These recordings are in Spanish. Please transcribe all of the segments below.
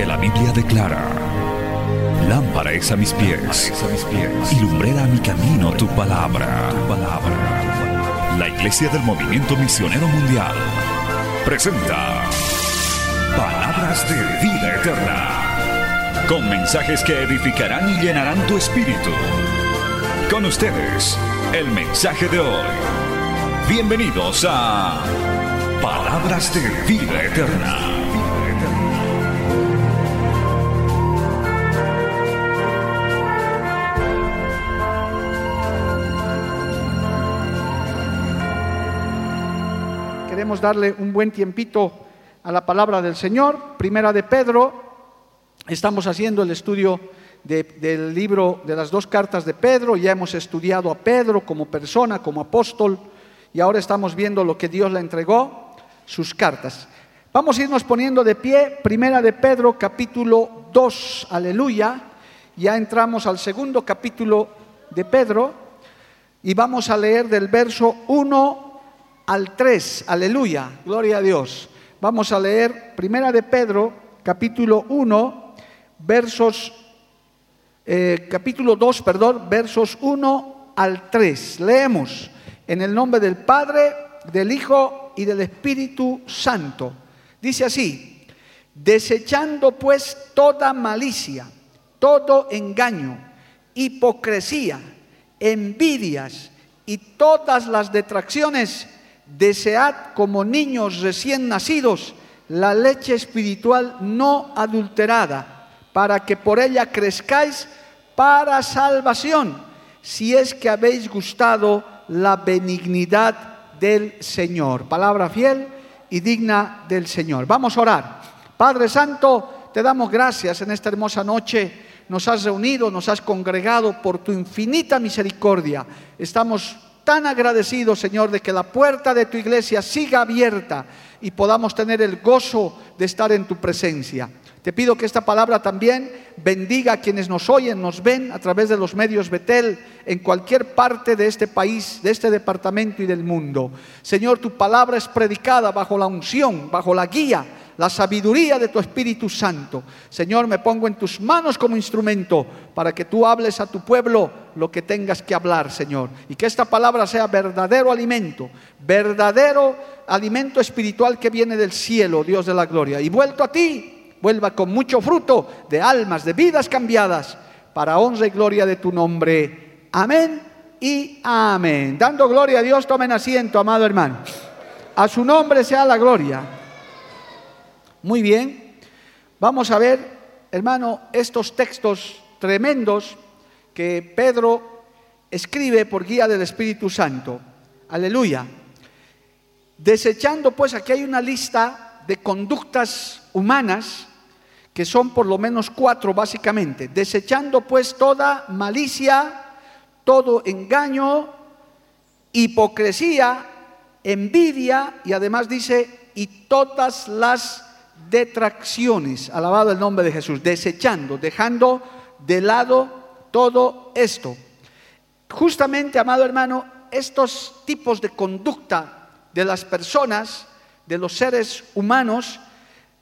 Porque la Biblia declara, lámpara es a mis pies, a mis pies y lumbrera a mi camino tu palabra. tu palabra. La Iglesia del Movimiento Misionero Mundial presenta Palabras de Vida Eterna, con mensajes que edificarán y llenarán tu espíritu. Con ustedes, el mensaje de hoy. Bienvenidos a Palabras de Vida Eterna. Queremos darle un buen tiempito a la palabra del Señor. Primera de Pedro. Estamos haciendo el estudio de- del libro de las dos cartas de Pedro. Ya hemos estudiado a Pedro como persona, como apóstol. Y ahora estamos viendo lo que Dios le entregó, sus cartas. Vamos a irnos poniendo de pie. Primera de Pedro, capítulo 2. Aleluya. Ya entramos al segundo capítulo de Pedro. Y vamos a leer del verso 1 al 3. Aleluya. Gloria a Dios. Vamos a leer Primera de Pedro, capítulo 1, versos, eh, capítulo 2, perdón, versos 1 al 3. Leemos en el nombre del Padre, del Hijo y del Espíritu Santo. Dice así, desechando pues toda malicia, todo engaño, hipocresía, envidias y todas las detracciones, desead como niños recién nacidos la leche espiritual no adulterada, para que por ella crezcáis para salvación, si es que habéis gustado la benignidad del Señor. Palabra fiel y digna del Señor. Vamos a orar. Padre Santo, te damos gracias en esta hermosa noche. Nos has reunido, nos has congregado por tu infinita misericordia. Estamos tan agradecidos, Señor, de que la puerta de tu iglesia siga abierta y podamos tener el gozo de estar en tu presencia. Te pido que esta palabra también bendiga a quienes nos oyen, nos ven a través de los medios Betel en cualquier parte de este país, de este departamento y del mundo. Señor, tu palabra es predicada bajo la unción, bajo la guía, la sabiduría de tu Espíritu Santo. Señor, me pongo en tus manos como instrumento para que tú hables a tu pueblo lo que tengas que hablar, Señor. Y que esta palabra sea verdadero alimento, verdadero alimento espiritual que viene del cielo, Dios de la gloria. Y vuelto a ti, vuelva con mucho fruto de almas, de vidas cambiadas, para honra y gloria de tu nombre. Amén y amén. Dando gloria a Dios, tomen asiento, amado hermano. A su nombre sea la gloria. Muy bien, vamos a ver, hermano, estos textos tremendos que Pedro escribe por guía del Espíritu Santo. Aleluya. Desechando, pues, aquí hay una lista de conductas humanas que son por lo menos cuatro básicamente. Desechando, pues, toda malicia, todo engaño, hipocresía, envidia y además dice, y todas las detracciones. Alabado el nombre de Jesús. Desechando, dejando de lado todo esto. Justamente, amado hermano, estos tipos de conducta de las personas, de los seres humanos,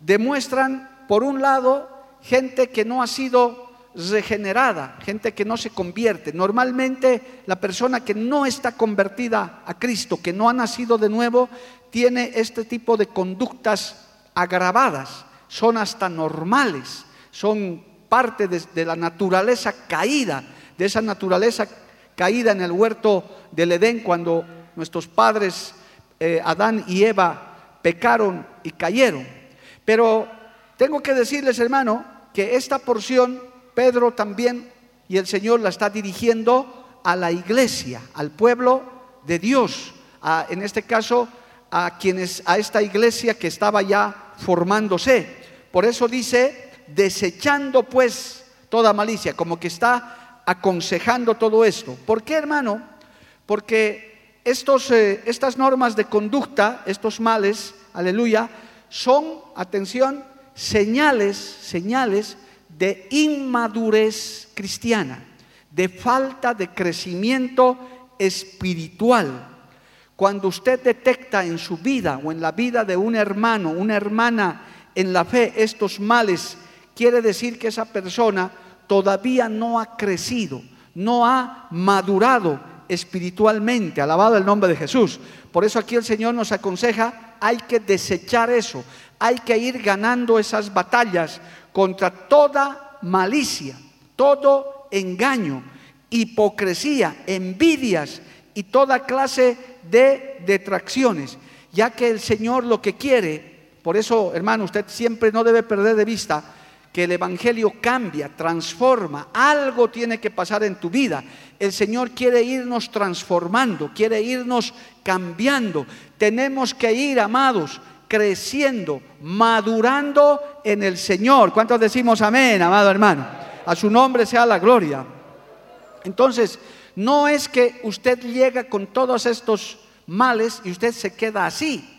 demuestran, por un lado, gente que no ha sido regenerada, gente que no se convierte. Normalmente la persona que no está convertida a Cristo, que no ha nacido de nuevo, tiene este tipo de conductas agravadas, son hasta normales, son parte de, la naturaleza caída, de esa naturaleza caída en el huerto del Edén cuando nuestros padres eh, Adán y Eva pecaron y cayeron. Pero tengo que decirles, hermano, que esta porción Pedro también y el Señor la está dirigiendo a la iglesia, al pueblo de Dios, en este caso a quienes a esta iglesia que estaba ya formándose. Por eso dice, desechando pues toda malicia, como que está aconsejando todo esto. ¿Por qué, hermano? Porque estos, eh, estas normas de conducta, estos males, aleluya, son, atención, señales, señales de inmadurez cristiana, de falta de crecimiento espiritual. Cuando usted detecta en su vida o en la vida de un hermano, una hermana en la fe estos males quiere decir que esa persona todavía no ha crecido, no ha madurado espiritualmente. Alabado el nombre de Jesús. Por eso aquí el Señor nos aconseja, hay que desechar eso, hay que ir ganando esas batallas contra toda malicia, todo engaño, hipocresía, envidias y toda clase de detracciones, ya que el Señor lo que quiere, por eso hermano, usted siempre no debe perder de vista, que el Evangelio cambia, transforma, algo tiene que pasar en tu vida. El Señor quiere irnos transformando, quiere irnos cambiando. Tenemos que ir, amados, creciendo, madurando en el Señor. ¿Cuántos decimos amén, amado hermano? A su nombre sea la gloria. Entonces, no es que usted llega con todos estos males y usted se queda así.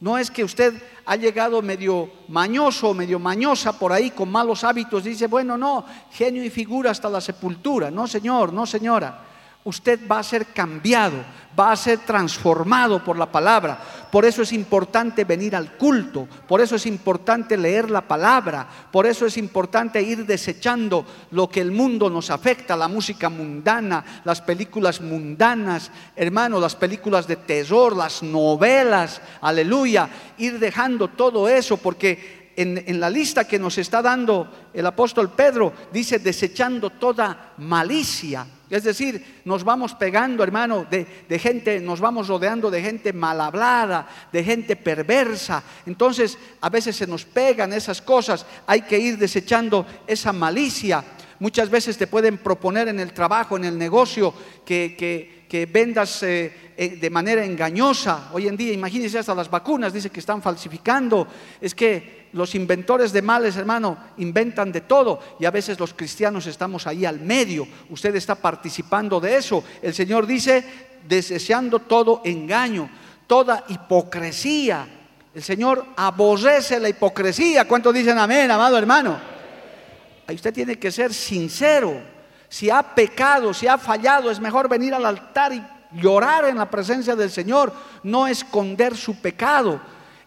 No es que usted ha llegado medio mañoso, medio mañosa por ahí con malos hábitos. Dice, bueno, no, genio y figura hasta la sepultura. No, señor, no, señora usted va a ser cambiado, va a ser transformado por la palabra. Por eso es importante venir al culto, por eso es importante leer la palabra, por eso es importante ir desechando lo que el mundo nos afecta, la música mundana, las películas mundanas, hermano, las películas de terror, las novelas, aleluya, ir dejando todo eso porque en, en, la lista que nos está dando el apóstol Pedro, dice desechando toda malicia. Es decir, nos vamos pegando, hermano, de, gente, nos vamos rodeando de gente mal hablada, de gente perversa. Entonces, a veces se nos pegan esas cosas. Hay que ir desechando esa malicia. Muchas veces te pueden proponer en el trabajo, en el negocio, que, vendas eh, eh, de manera engañosa. Hoy en día, imagínense hasta las vacunas, dice que están falsificando. Es que los inventores de males, hermano, inventan de todo y a veces los cristianos estamos ahí al medio. Usted está participando de eso. El Señor dice, deseando todo engaño, toda hipocresía. El Señor aborrece la hipocresía. ¿Cuántos dicen amén, amado hermano? Ahí usted tiene que ser sincero. Si ha pecado, si ha fallado, es mejor venir al altar y llorar en la presencia del Señor, no esconder su pecado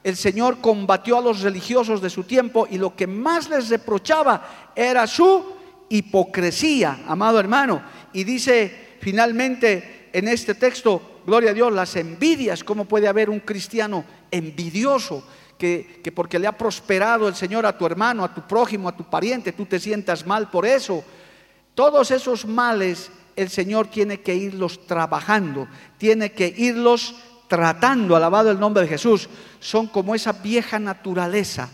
el Señor combatió a los religiosos de su tiempo y lo que más les reprochaba era su hipocresía, amado hermano. Y dice finalmente en este texto, gloria a Dios, las envidias, ¿cómo puede haber un cristiano envidioso? Que, que, porque le ha prosperado el Señor a tu hermano, a tu prójimo, a tu pariente, tú te sientas mal por eso. Todos esos males el Señor tiene que irlos trabajando, tiene que irlos tratando, alabado el nombre de Jesús, son como esa vieja naturaleza.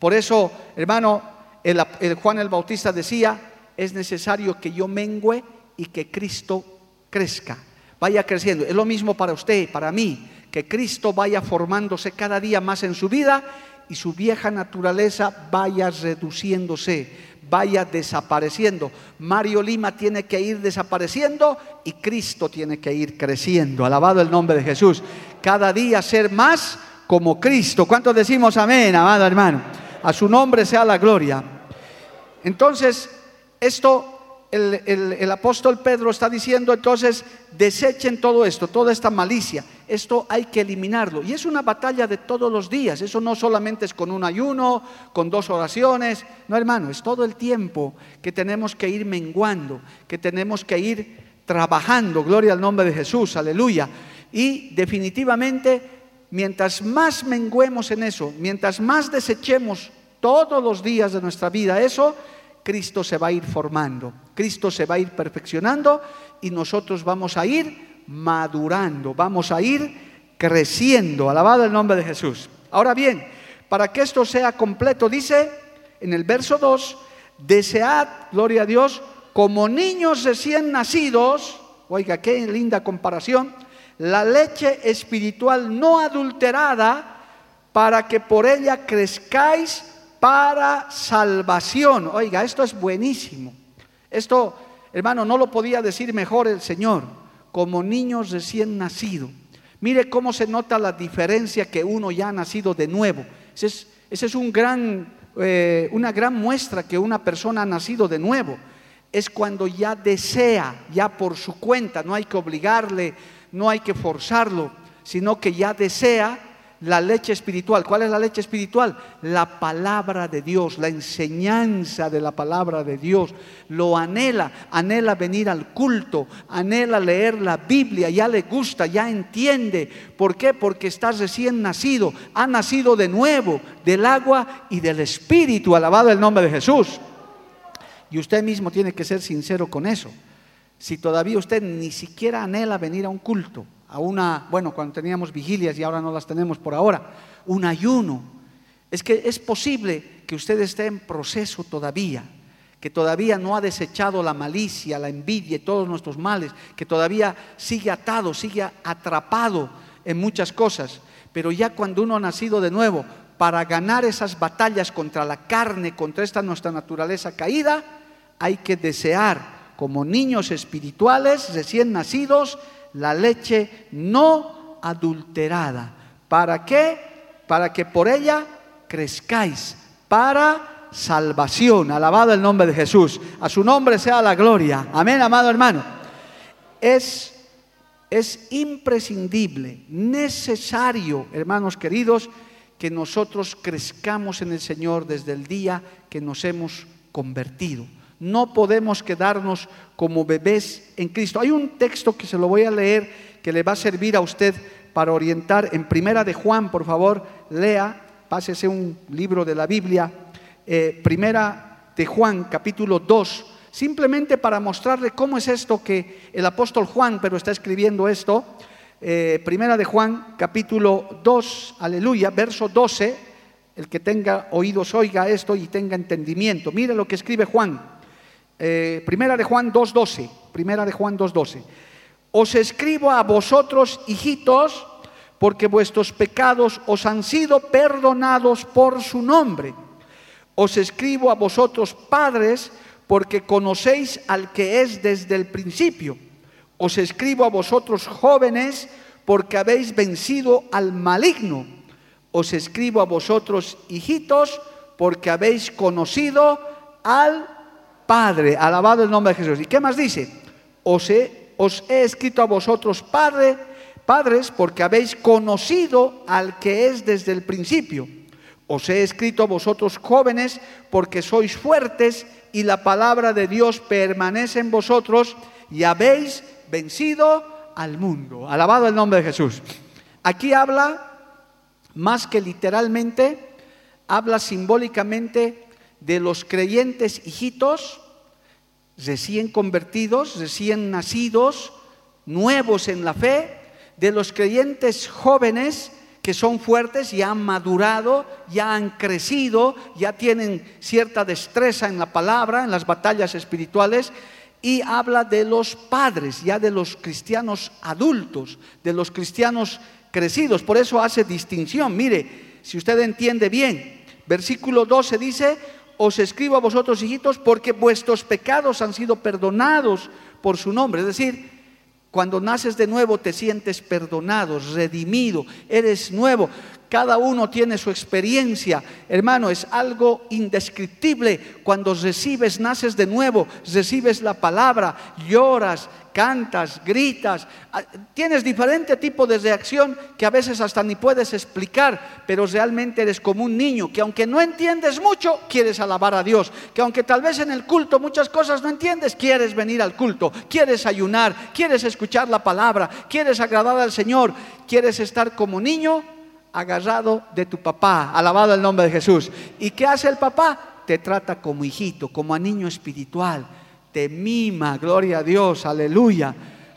Por eso, hermano, el, Juan el Bautista decía, es necesario que yo mengüe y que Cristo crezca, vaya creciendo. Es lo mismo para usted, para mí, que Cristo vaya formándose cada día más en su vida y su vieja naturaleza vaya reduciéndose, vaya desapareciendo. Mario Lima tiene que ir desapareciendo y Cristo tiene que ir creciendo. Alabado el nombre de Jesús. Cada día ser más como Cristo. ¿Cuántos decimos amén, amado hermano? A su nombre sea la gloria. Entonces, esto el, apóstol Pedro está diciendo entonces, desechen todo esto, toda esta malicia. Esto hay que eliminarlo. Y es una batalla de todos los días. Eso no solamente es con un ayuno, con dos oraciones. No, hermano, es todo el tiempo que tenemos que ir menguando, que tenemos que ir trabajando. Gloria al nombre de Jesús, aleluya. Y definitivamente, mientras más menguemos en eso, mientras más desechemos todos los días de nuestra vida eso, Cristo se va a ir formando, Cristo se va a ir perfeccionando y nosotros vamos a ir madurando, vamos a ir creciendo. Alabado el nombre de Jesús. Ahora bien, para que esto sea completo, dice en el verso 2, desead, gloria a Dios, como niños recién nacidos, oiga, qué linda comparación, la leche espiritual no adulterada, para que por ella crezcáis para salvación. Oiga, esto es buenísimo. Esto, hermano, no lo podía decir mejor el Señor, como niños recién nacidos. Mire cómo se nota la diferencia que uno ya ha nacido de nuevo. Esa es, un gran, eh, una gran muestra que una persona ha nacido de nuevo. Es cuando ya desea, ya por su cuenta, no hay que obligarle, no hay que forzarlo, sino que ya desea la leche espiritual. ¿Cuál es la leche espiritual? La palabra de Dios, la enseñanza de la palabra de Dios. Lo anhela, anhela venir al culto, anhela leer la Biblia, ya le gusta, ya entiende. ¿Por qué? Porque está recién nacido, ha nacido de nuevo del agua y del espíritu. Alabado el nombre de Jesús. Y usted mismo tiene que ser sincero con eso. Si todavía usted ni siquiera anhela venir a un culto, a una, bueno, cuando teníamos vigilias y ahora no las tenemos por ahora, un ayuno. Es que es posible que usted esté en proceso todavía, que todavía no ha desechado la malicia, la envidia y todos nuestros males, que todavía sigue atado, sigue atrapado en muchas cosas. Pero ya cuando uno ha nacido de nuevo, para ganar esas batallas contra la carne, contra esta nuestra naturaleza caída, hay que desear como niños espirituales recién nacidos la leche no adulterada. ¿Para qué? Para que por ella crezcáis para salvación. Alabado el nombre de Jesús. A su nombre sea la gloria. Amén, amado hermano. Es es imprescindible, necesario, hermanos queridos, que nosotros crezcamos en el Señor desde el día que nos hemos convertido. No podemos quedarnos como bebés en Cristo. Hay un texto que se lo voy a leer que le va a servir a usted para orientar en Primera de Juan, por favor, lea, pásese un libro de la Biblia, eh, Primera de Juan, capítulo 2, simplemente para mostrarle cómo es esto que el apóstol Juan, pero está escribiendo esto, eh, Primera de Juan, capítulo 2, aleluya, verso 12, el que tenga oídos oiga esto y tenga entendimiento. Mire lo que escribe Juan. Eh, primera de Juan 2.12, primera de Juan 2.12. Os escribo a vosotros, hijitos, porque vuestros pecados os han sido perdonados por su nombre. Os escribo a vosotros, padres, porque conocéis al que es desde el principio. Os escribo a vosotros, jóvenes, porque habéis vencido al maligno. Os escribo a vosotros, hijitos, porque habéis conocido al Padre, alabado el nombre de Jesús. ¿Y qué más dice? Os he, os he escrito a vosotros, Padre, padres, porque habéis conocido al que es desde el principio. Os he escrito a vosotros jóvenes, porque sois fuertes y la palabra de Dios permanece en vosotros y habéis vencido al mundo. Alabado el nombre de Jesús. Aquí habla, más que literalmente, habla simbólicamente de los creyentes hijitos, recién convertidos, recién nacidos, nuevos en la fe, de los creyentes jóvenes que son fuertes, ya han madurado, ya han crecido, ya tienen cierta destreza en la palabra, en las batallas espirituales, y habla de los padres, ya de los cristianos adultos, de los cristianos crecidos. Por eso hace distinción. Mire, si usted entiende bien, versículo 12 dice, os escribo a vosotros, hijitos, porque vuestros pecados han sido perdonados por su nombre. Es decir, cuando naces de nuevo te sientes perdonado, redimido, eres nuevo. Cada uno tiene su experiencia. Hermano, es algo indescriptible cuando recibes, naces de nuevo, recibes la palabra, lloras, cantas, gritas, ah, tienes diferente tipo de reacción que a veces hasta ni puedes explicar, pero realmente eres como un niño que aunque no entiendes mucho, quieres alabar a Dios, que aunque tal vez en el culto muchas cosas no entiendes, quieres venir al culto, quieres ayunar, quieres escuchar la palabra, quieres agradar al Señor, quieres estar como niño agarrado de tu papá, alabado el nombre de Jesús. ¿Y qué hace el papá? Te trata como hijito, como a niño espiritual te mima, gloria a Dios, aleluya.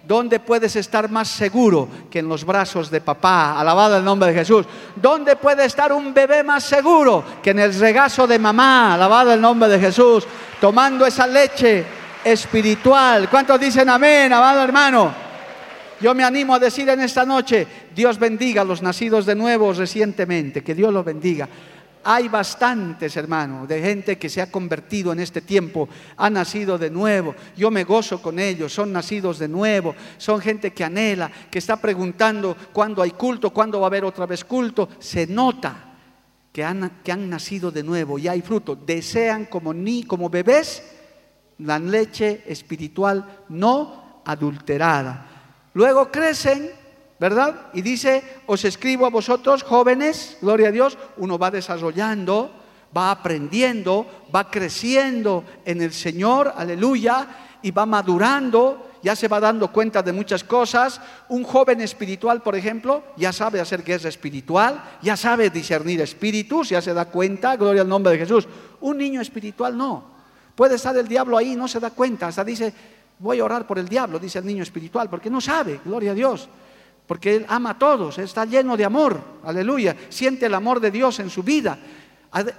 ¿Dónde puedes estar más seguro que en los brazos de papá? Alabado el nombre de Jesús. ¿Dónde puede estar un bebé más seguro que en el regazo de mamá? Alabado el nombre de Jesús. Tomando esa leche espiritual. ¿Cuántos dicen amén, amado hermano? Yo me animo a decir en esta noche, Dios bendiga a los nacidos de nuevo recientemente, que Dios los bendiga. Hay bastantes, hermano, de gente que se ha convertido en este tiempo, ha nacido de nuevo. Yo me gozo con ellos, son nacidos de nuevo, son gente que anhela, que está preguntando cuándo hay culto, cuándo va a haber otra vez culto. Se nota que han, que han nacido de nuevo y hay fruto. Desean como, ni, como bebés la leche espiritual no adulterada. Luego crecen ¿verdad? Y dice, os escribo a vosotros jóvenes, gloria a Dios, uno va desarrollando, va aprendiendo, va creciendo en el Señor, aleluya, y va madurando, ya se va dando cuenta de muchas cosas. Un joven espiritual, por ejemplo, ya sabe hacer guerra espiritual, ya sabe discernir espíritus, ya se da cuenta, gloria al nombre de Jesús. Un niño espiritual no. Puede estar el diablo ahí, no se da cuenta, hasta dice, voy a orar por el diablo, dice el niño espiritual, porque no sabe, gloria a Dios porque Él ama a todos, está lleno de amor, aleluya, siente el amor de Dios en su vida,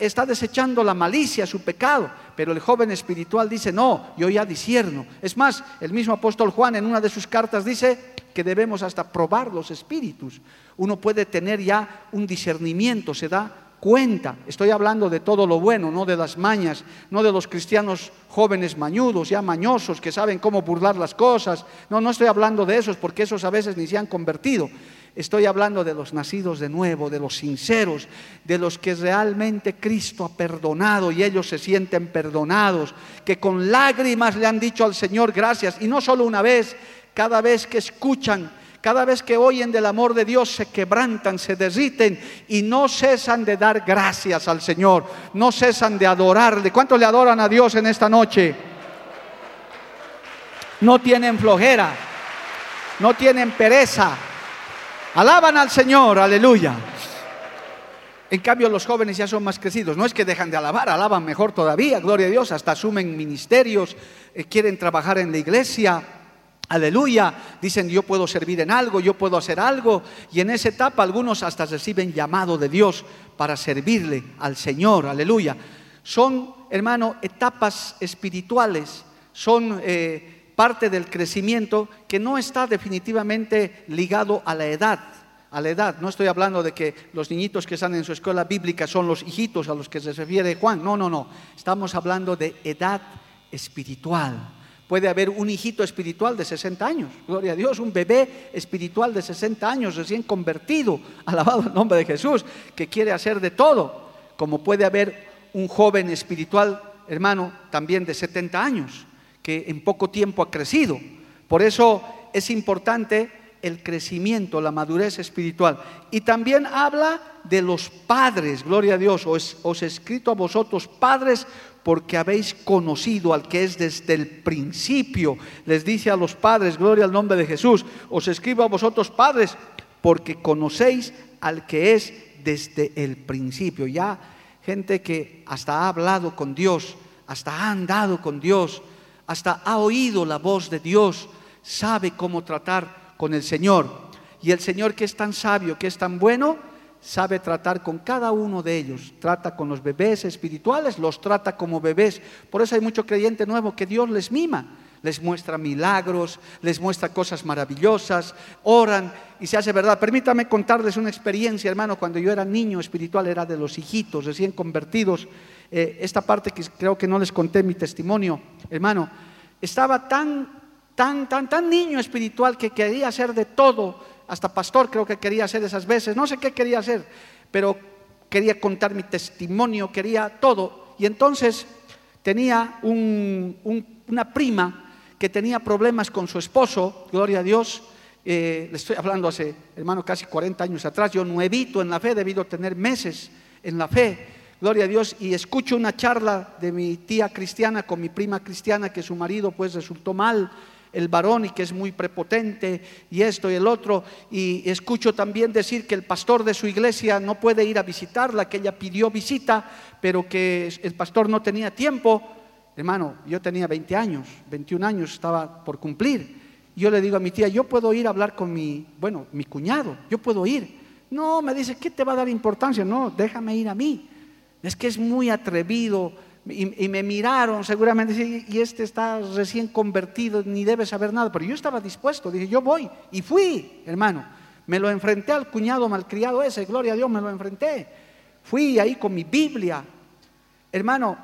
está desechando la malicia, su pecado, pero el joven espiritual dice, no, yo ya disierno. Es más, el mismo apóstol Juan en una de sus cartas dice que debemos hasta probar los espíritus. Uno puede tener ya un discernimiento, se da cuenta. Estoy hablando de todo lo bueno, no de las mañas, no de los cristianos jóvenes mañudos, ya mañosos, que saben cómo burlar las cosas. No, no estoy hablando de esos, porque esos a veces ni se han convertido. Estoy hablando de los nacidos de nuevo, de los sinceros, de los que realmente Cristo ha perdonado y ellos se sienten perdonados, que con lágrimas le han dicho al Señor gracias, y no solo una vez, cada vez que escuchan cada vez que oyen del amor de Dios se quebrantan, se derriten y no cesan de dar gracias al Señor, no cesan de adorarle. ¿Cuántos le adoran a Dios en esta noche? No tienen flojera, no tienen pereza, alaban al Señor, aleluya. En cambio, los jóvenes ya son más crecidos. No es que dejan de alabar, alaban mejor todavía, gloria a Dios, hasta asumen ministerios, eh, quieren trabajar en la iglesia, Aleluya, dicen yo puedo servir en algo, yo puedo hacer algo. Y en esa etapa algunos hasta reciben llamado de Dios para servirle al Señor. Aleluya. Son, hermano, etapas espirituales, son eh, parte del crecimiento que no está definitivamente ligado a la edad. A la edad, no estoy hablando de que los niñitos que están en su escuela bíblica son los hijitos a los que se refiere Juan. No, no, no. Estamos hablando de edad espiritual Puede haber un hijito espiritual de 60 años, gloria a Dios, un bebé espiritual de 60 años recién convertido, alabado el nombre de Jesús, que quiere hacer de todo, como puede haber un joven espiritual, hermano, también de 70 años, que en poco tiempo ha crecido. Por eso es importante el crecimiento, la madurez espiritual. Y también habla de los padres, gloria a Dios, os, os he escrito a vosotros padres porque habéis conocido al que es desde el principio. Les dice a los padres, gloria al nombre de Jesús, os escribo a vosotros padres, porque conocéis al que es desde el principio. Ya gente que hasta ha hablado con Dios, hasta ha andado con Dios, hasta ha oído la voz de Dios, sabe cómo tratar con el Señor. Y el Señor que es tan sabio, que es tan bueno, sabe tratar con cada uno de ellos. Trata con los bebés espirituales, los trata como bebés. Por eso hay mucho creyente nuevo que Dios les mima, les muestra milagros, les muestra cosas maravillosas, oran y se hace verdad. Permítame contarles una experiencia, hermano, cuando yo era niño espiritual, era de los hijitos recién convertidos. Eh, esta parte que creo que no les conté mi testimonio, hermano, estaba tan, tan, tan, tan niño espiritual que quería hacer de todo hasta pastor creo que quería hacer esas veces, no sé qué quería hacer, pero quería contar mi testimonio, quería todo. Y entonces tenía una prima que tenía problemas con su esposo, gloria a Dios, eh, le estoy hablando hace, hermano, casi 40 años atrás, yo nuevito en la fe, debido a tener meses en la fe, gloria a Dios, y escucho una charla de mi tía cristiana con mi prima cristiana que su marido pues resultó mal el varón y que es muy prepotente y esto y el otro. Y escucho también decir que el pastor de su iglesia no puede ir a visitarla, que ella pidió visita, pero que el pastor no tenía tiempo. Hermano, yo tenía 20 años, 21 años estaba por cumplir. Yo le digo a mi tía, yo puedo ir a hablar con mi, bueno, mi cuñado, yo puedo ir. No, me dice, ¿qué te va a dar importancia? No, déjame ir a mí. Es que es muy atrevido, y, me miraron seguramente, y este está recién convertido, ni debe saber nada, pero yo estaba dispuesto, dije, yo voy, y fui, hermano, me lo enfrenté al cuñado malcriado ese, gloria a Dios, me lo enfrenté, fui ahí con mi Biblia, hermano,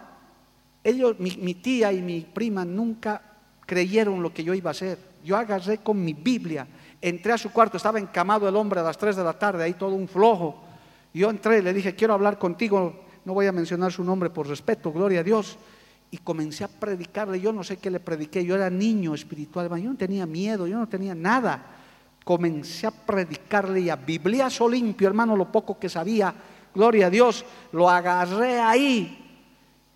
ellos, mi, tía y mi prima nunca creyeron lo que yo iba a hacer, yo agarré con mi Biblia, entré a su cuarto, estaba encamado el hombre a las 3 de la tarde, ahí todo un flojo, yo entré, le dije, quiero hablar contigo, no voy a mencionar su nombre por respeto, gloria a Dios, y comencé a predicarle, yo no sé qué le prediqué, yo era niño espiritual, yo no tenía miedo, yo no tenía nada, comencé a predicarle y a bibliazo limpio, hermano, lo poco que sabía, gloria a Dios, lo agarré ahí.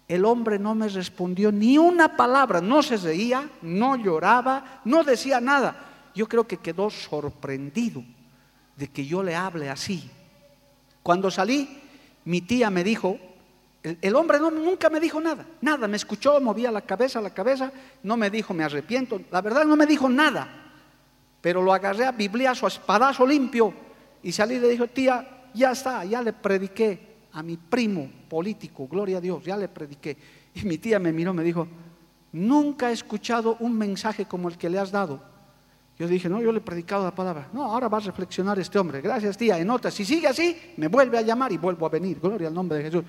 El hombre no me respondió ni una palabra, no se reía, no lloraba, no decía nada. Yo creo que quedó sorprendido de que yo le hable así. Cuando salí, mi tía me dijo, el, hombre no, nunca me dijo nada, nada, me escuchó, movía la cabeza, la cabeza, no me dijo me arrepiento, la verdad no me dijo nada, pero lo agarré a bibliazo, a espadazo limpio y salí y le dijo, tía, ya está, ya le prediqué a mi primo político, gloria a Dios, ya le prediqué. Y mi tía me miró, me dijo, nunca he escuchado un mensaje como el que le has dado. Yo dije, no, yo le he predicado la palabra. No, ahora va a reflexionar este hombre. Gracias, tía. En otra, si sigue así, me vuelve a llamar y vuelvo a venir. Gloria al nombre de Jesús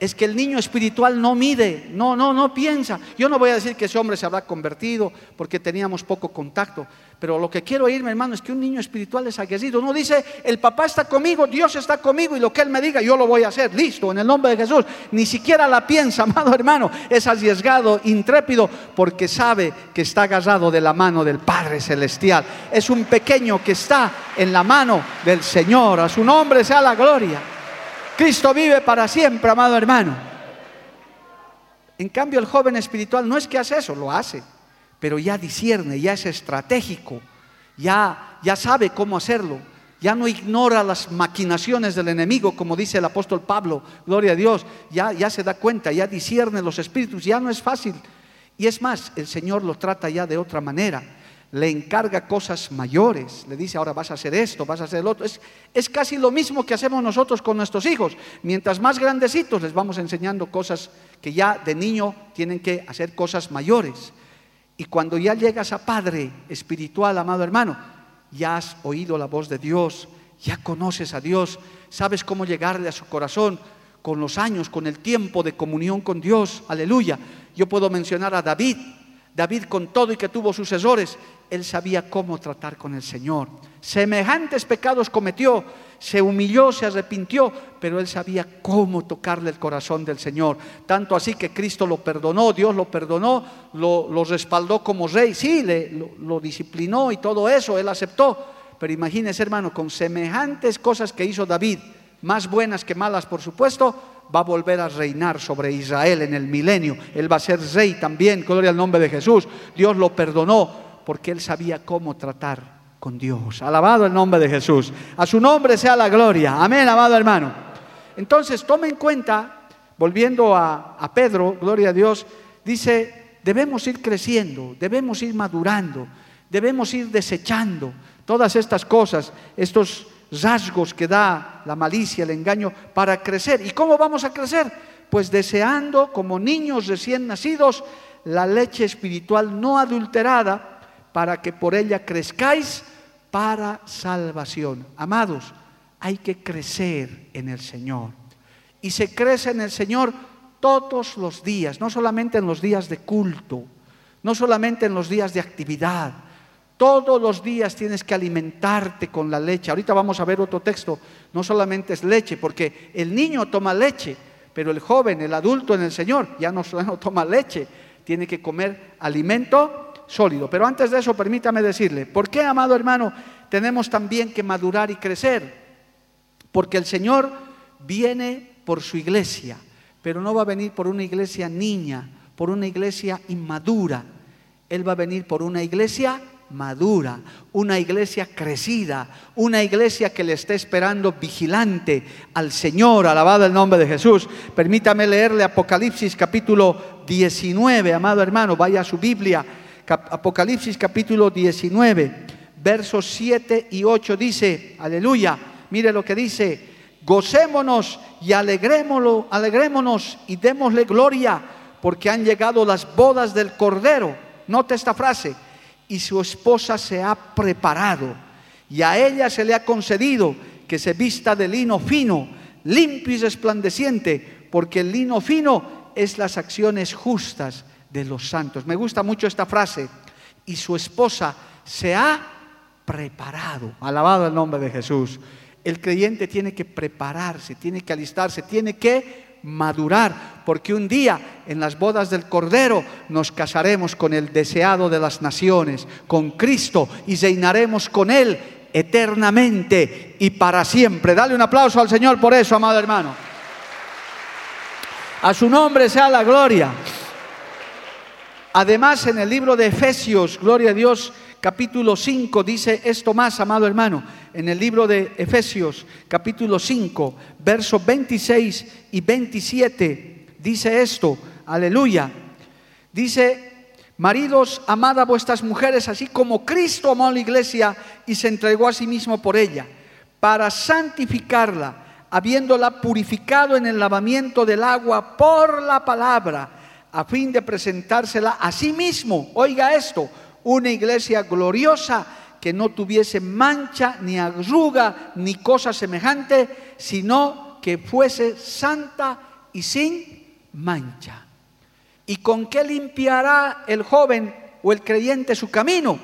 es que el niño espiritual no mide, no, no, no piensa. Yo no voy a decir que ese hombre se habrá convertido porque teníamos poco contacto, pero lo que quiero oírme, hermano, es que un niño espiritual es aguerrido. No dice, el papá está conmigo, Dios está conmigo y lo que él me diga, yo lo voy a hacer. Listo, en el nombre de Jesús. Ni siquiera la piensa, amado hermano. Es arriesgado, intrépido, porque sabe que está agarrado de la mano del Padre Celestial. Es un pequeño que está en la mano del Señor. A su nombre sea la gloria. Cristo vive para siempre, amado hermano. En cambio, el joven espiritual no es que hace eso, lo hace, pero ya discierne, ya es estratégico, ya, ya sabe cómo hacerlo, ya no ignora las maquinaciones del enemigo, como dice el apóstol Pablo, gloria a Dios, ya, ya se da cuenta, ya discierne los espíritus, ya no es fácil. Y es más, el Señor lo trata ya de otra manera le encarga cosas mayores, le dice ahora vas a hacer esto, vas a hacer lo otro. Es, es, casi lo mismo que hacemos nosotros con nuestros hijos. Mientras más grandecitos les vamos enseñando cosas que ya de niño tienen que hacer cosas mayores. Y cuando ya llegas a padre espiritual, amado hermano, ya has oído la voz de Dios, ya conoces a Dios, sabes cómo llegarle a su corazón con los años, con el tiempo de comunión con Dios. Aleluya. Yo puedo mencionar a David, David con todo y que tuvo sucesores, él sabía cómo tratar con el Señor. Semejantes pecados cometió, se humilló, se arrepintió, pero él sabía cómo tocarle el corazón del Señor. Tanto así que Cristo lo perdonó, Dios lo perdonó, lo, respaldó como rey, sí, le, lo, disciplinó y todo eso, él aceptó. Pero imagínese, hermano, con semejantes cosas que hizo David, más buenas que malas, por supuesto, va a volver a reinar sobre Israel en el milenio. Él va a ser rey también, gloria al nombre de Jesús. Dios lo perdonó porque él sabía cómo tratar con Dios. Alabado el nombre de Jesús. A su nombre sea la gloria. Amén, amado hermano. Entonces, tome en cuenta, volviendo a, a Pedro, gloria a Dios, dice, debemos ir creciendo, debemos ir madurando, debemos ir desechando todas estas cosas, estos rasgos que da la malicia, el engaño, para crecer. ¿Y cómo vamos a crecer? Pues deseando, como niños recién nacidos, la leche espiritual no adulterada, para que por ella crezcáis para salvación. Amados, hay que crecer en el Señor. Y se crece en el Señor todos los días, no solamente en los días de culto, no solamente en los días de actividad. Todos los días tienes que alimentarte con la leche. Ahorita vamos a ver otro texto. No solamente es leche, porque el niño toma leche, pero el joven, el adulto en el Señor, ya no, no toma leche, tiene que comer alimento sólido. Pero antes de eso, permítame decirle, ¿por qué, amado hermano, tenemos también que madurar y crecer? Porque el Señor viene por su iglesia, pero no va a venir por una iglesia niña, por una iglesia inmadura. Él va a venir por una iglesia madura, una iglesia crecida, una iglesia que le esté esperando vigilante al Señor, alabado el nombre de Jesús. Permítame leerle Apocalipsis capítulo 19, amado hermano, vaya a su Biblia Apocalipsis capítulo 19, versos 7 y 8 dice, aleluya, mire lo que dice, gocémonos y alegrémonos, alegrémonos y démosle gloria, porque han llegado las bodas del Cordero. Note esta frase, y su esposa se ha preparado, y a ella se le ha concedido que se vista de lino fino, limpio y resplandeciente, porque el lino fino es las acciones justas de los santos. Me gusta mucho esta frase. Y su esposa se ha preparado. Alabado el nombre de Jesús. El creyente tiene que prepararse, tiene que alistarse, tiene que madurar, porque un día en las bodas del Cordero nos casaremos con el deseado de las naciones, con Cristo, y reinaremos con Él eternamente y para siempre. Dale un aplauso al Señor por eso, amado hermano. A su nombre sea la gloria. Además, en el libro de Efesios, gloria a Dios, capítulo 5, dice esto más, amado hermano. En el libro de Efesios, capítulo 5, versos 26 y 27, dice esto, aleluya. Dice, maridos, amad a vuestras mujeres, así como Cristo amó a la iglesia y se entregó a sí mismo por ella, para santificarla habiéndola purificado en el lavamiento del agua por la palabra, a fin de presentársela a sí mismo, oiga esto, una iglesia gloriosa que no tuviese mancha, ni arruga, ni cosa semejante, sino que fuese santa y sin mancha. ¿Y con qué limpiará el joven o el creyente su camino?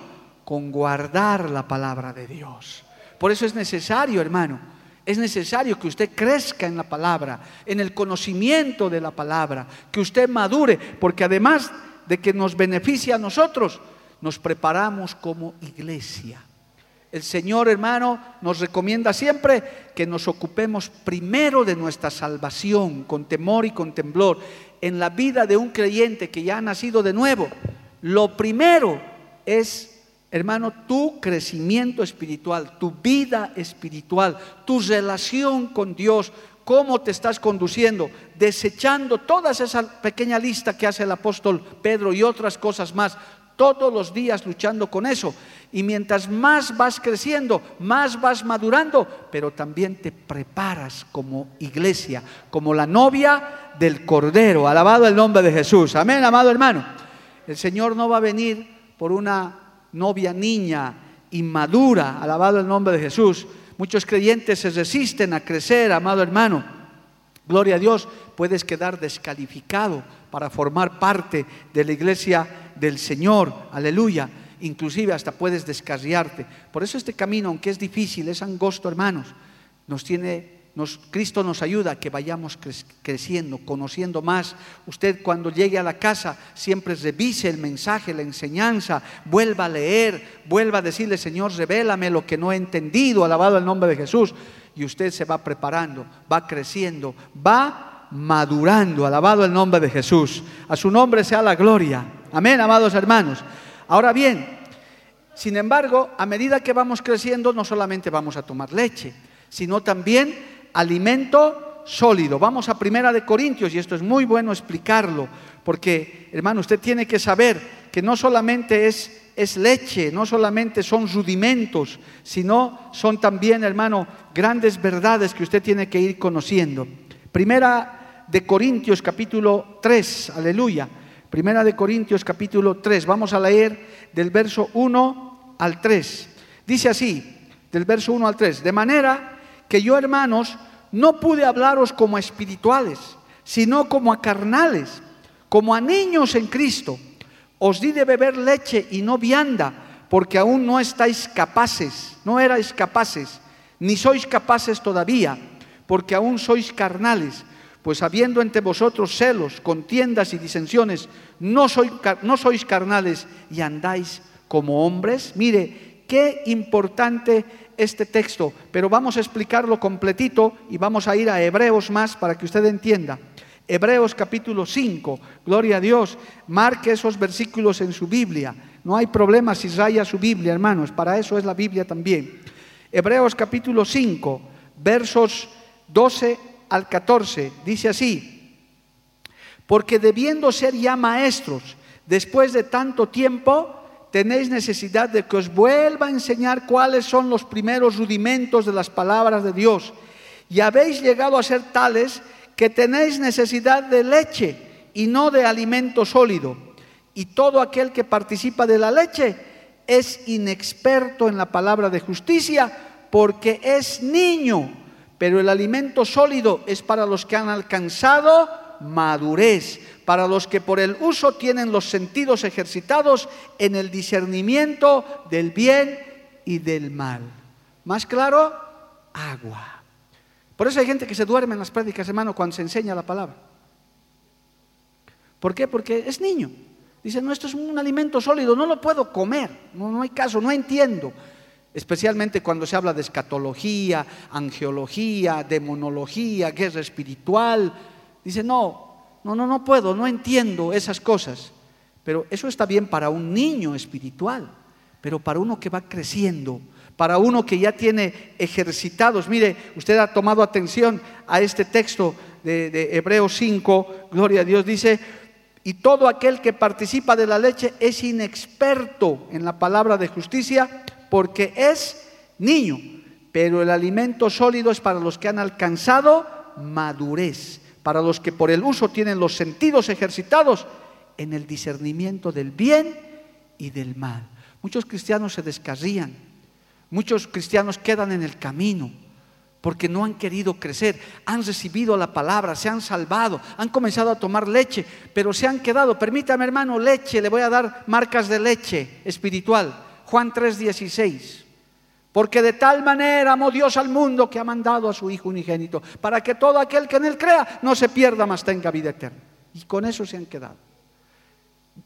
Con guardar la palabra de Dios. Por eso es necesario, hermano, es necesario que usted crezca en la palabra, en el conocimiento de la palabra, que usted madure, porque además de que nos beneficia a nosotros, nos preparamos como iglesia. El Señor, hermano, nos recomienda siempre que nos ocupemos primero de nuestra salvación, con temor y con temblor. En la vida de un creyente que ya ha nacido de nuevo, lo primero es hermano, tu crecimiento espiritual, tu vida espiritual, tu relación con Dios, cómo te estás conduciendo, desechando toda esa pequeña lista que hace el apóstol Pedro y otras cosas más, todos los días luchando con eso. Y mientras más vas creciendo, más vas madurando, pero también te preparas como iglesia, como la novia del Cordero. Alabado el nombre de Jesús. Amén, amado hermano. El Señor no va a venir por una novia niña, inmadura, alabado el nombre de Jesús. Muchos creyentes se resisten a crecer, amado hermano. Gloria a Dios, puedes quedar descalificado para formar parte de la iglesia del Señor, aleluya. Inclusive hasta puedes descarriarte. Por eso este camino, aunque es difícil, es angosto, hermanos, nos tiene Cristo nos ayuda a que vayamos creciendo, conociendo más. Usted cuando llegue a la casa siempre revise el mensaje, la enseñanza, vuelva a leer, vuelva a decirle, Señor, revélame lo que no he entendido, alabado el nombre de Jesús. Y usted se va preparando, va creciendo, va madurando, alabado el nombre de Jesús. A su nombre sea la gloria. Amén, amados hermanos. Ahora bien, sin embargo, a medida que vamos creciendo, no solamente vamos a tomar leche, sino también alimento sólido. Vamos a Primera de Corintios y esto es muy bueno explicarlo, porque hermano, usted tiene que saber que no solamente es es leche, no solamente son rudimentos, sino son también, hermano, grandes verdades que usted tiene que ir conociendo. Primera de Corintios capítulo 3, aleluya. Primera de Corintios capítulo 3, vamos a leer del verso 1 al 3. Dice así, del verso 1 al 3, de manera que yo, hermanos, no pude hablaros como espirituales, sino como a carnales, como a niños en Cristo. Os di de beber leche y no vianda, porque aún no estáis capaces, no erais capaces, ni sois capaces todavía, porque aún sois carnales. Pues habiendo entre vosotros celos, contiendas y disensiones, no, sois carnales y andáis como hombres. Mire, qué importante este texto, pero vamos a explicarlo completito y vamos a ir a Hebreos más para que usted entienda. Hebreos capítulo 5, gloria a Dios, marque esos versículos en su Biblia. No hay problema si raya su Biblia, hermanos, para eso es la Biblia también. Hebreos capítulo 5, versos 12 al 14, dice así, porque debiendo ser ya maestros, después de tanto tiempo, tenéis necesidad de que os vuelva a enseñar cuáles son los primeros rudimentos de las palabras de Dios. Y habéis llegado a ser tales que tenéis necesidad de leche y no de alimento sólido. Y todo aquel que participa de la leche es inexperto en la palabra de justicia porque es niño. Pero el alimento sólido es para los que han alcanzado madurez para los que por el uso tienen los sentidos ejercitados en el discernimiento del bien y del mal. Más claro, agua. Por eso hay gente que se duerme en las prédicas, hermano, cuando se enseña la palabra. ¿Por qué? Porque es niño. Dice, no, esto es un alimento sólido, no lo puedo comer, no, no hay caso, no entiendo. Especialmente cuando se habla de escatología, angeología, demonología, guerra espiritual. Dice, no, no, no, no puedo, no entiendo esas cosas. Pero eso está bien para un niño espiritual, pero para uno que va creciendo, para uno que ya tiene ejercitados. Mire, usted ha tomado atención a este texto de, de Hebreos 5, gloria a Dios, dice, y todo aquel que participa de la leche es inexperto en la palabra de justicia porque es niño. Pero el alimento sólido es para los que han alcanzado madurez, para los que por el uso tienen los sentidos ejercitados en el discernimiento del bien y del mal. Muchos cristianos se descarrían, muchos cristianos quedan en el camino porque no han querido crecer, han recibido la palabra, se han salvado, han comenzado a tomar leche, pero se han quedado, permítame hermano, leche, le voy a dar marcas de leche espiritual. Juan 3:16. Porque de tal manera amó Dios al mundo que ha mandado a su Hijo unigénito, para que todo aquel que en él crea no se pierda, mas tenga vida eterna. Y con eso se han quedado.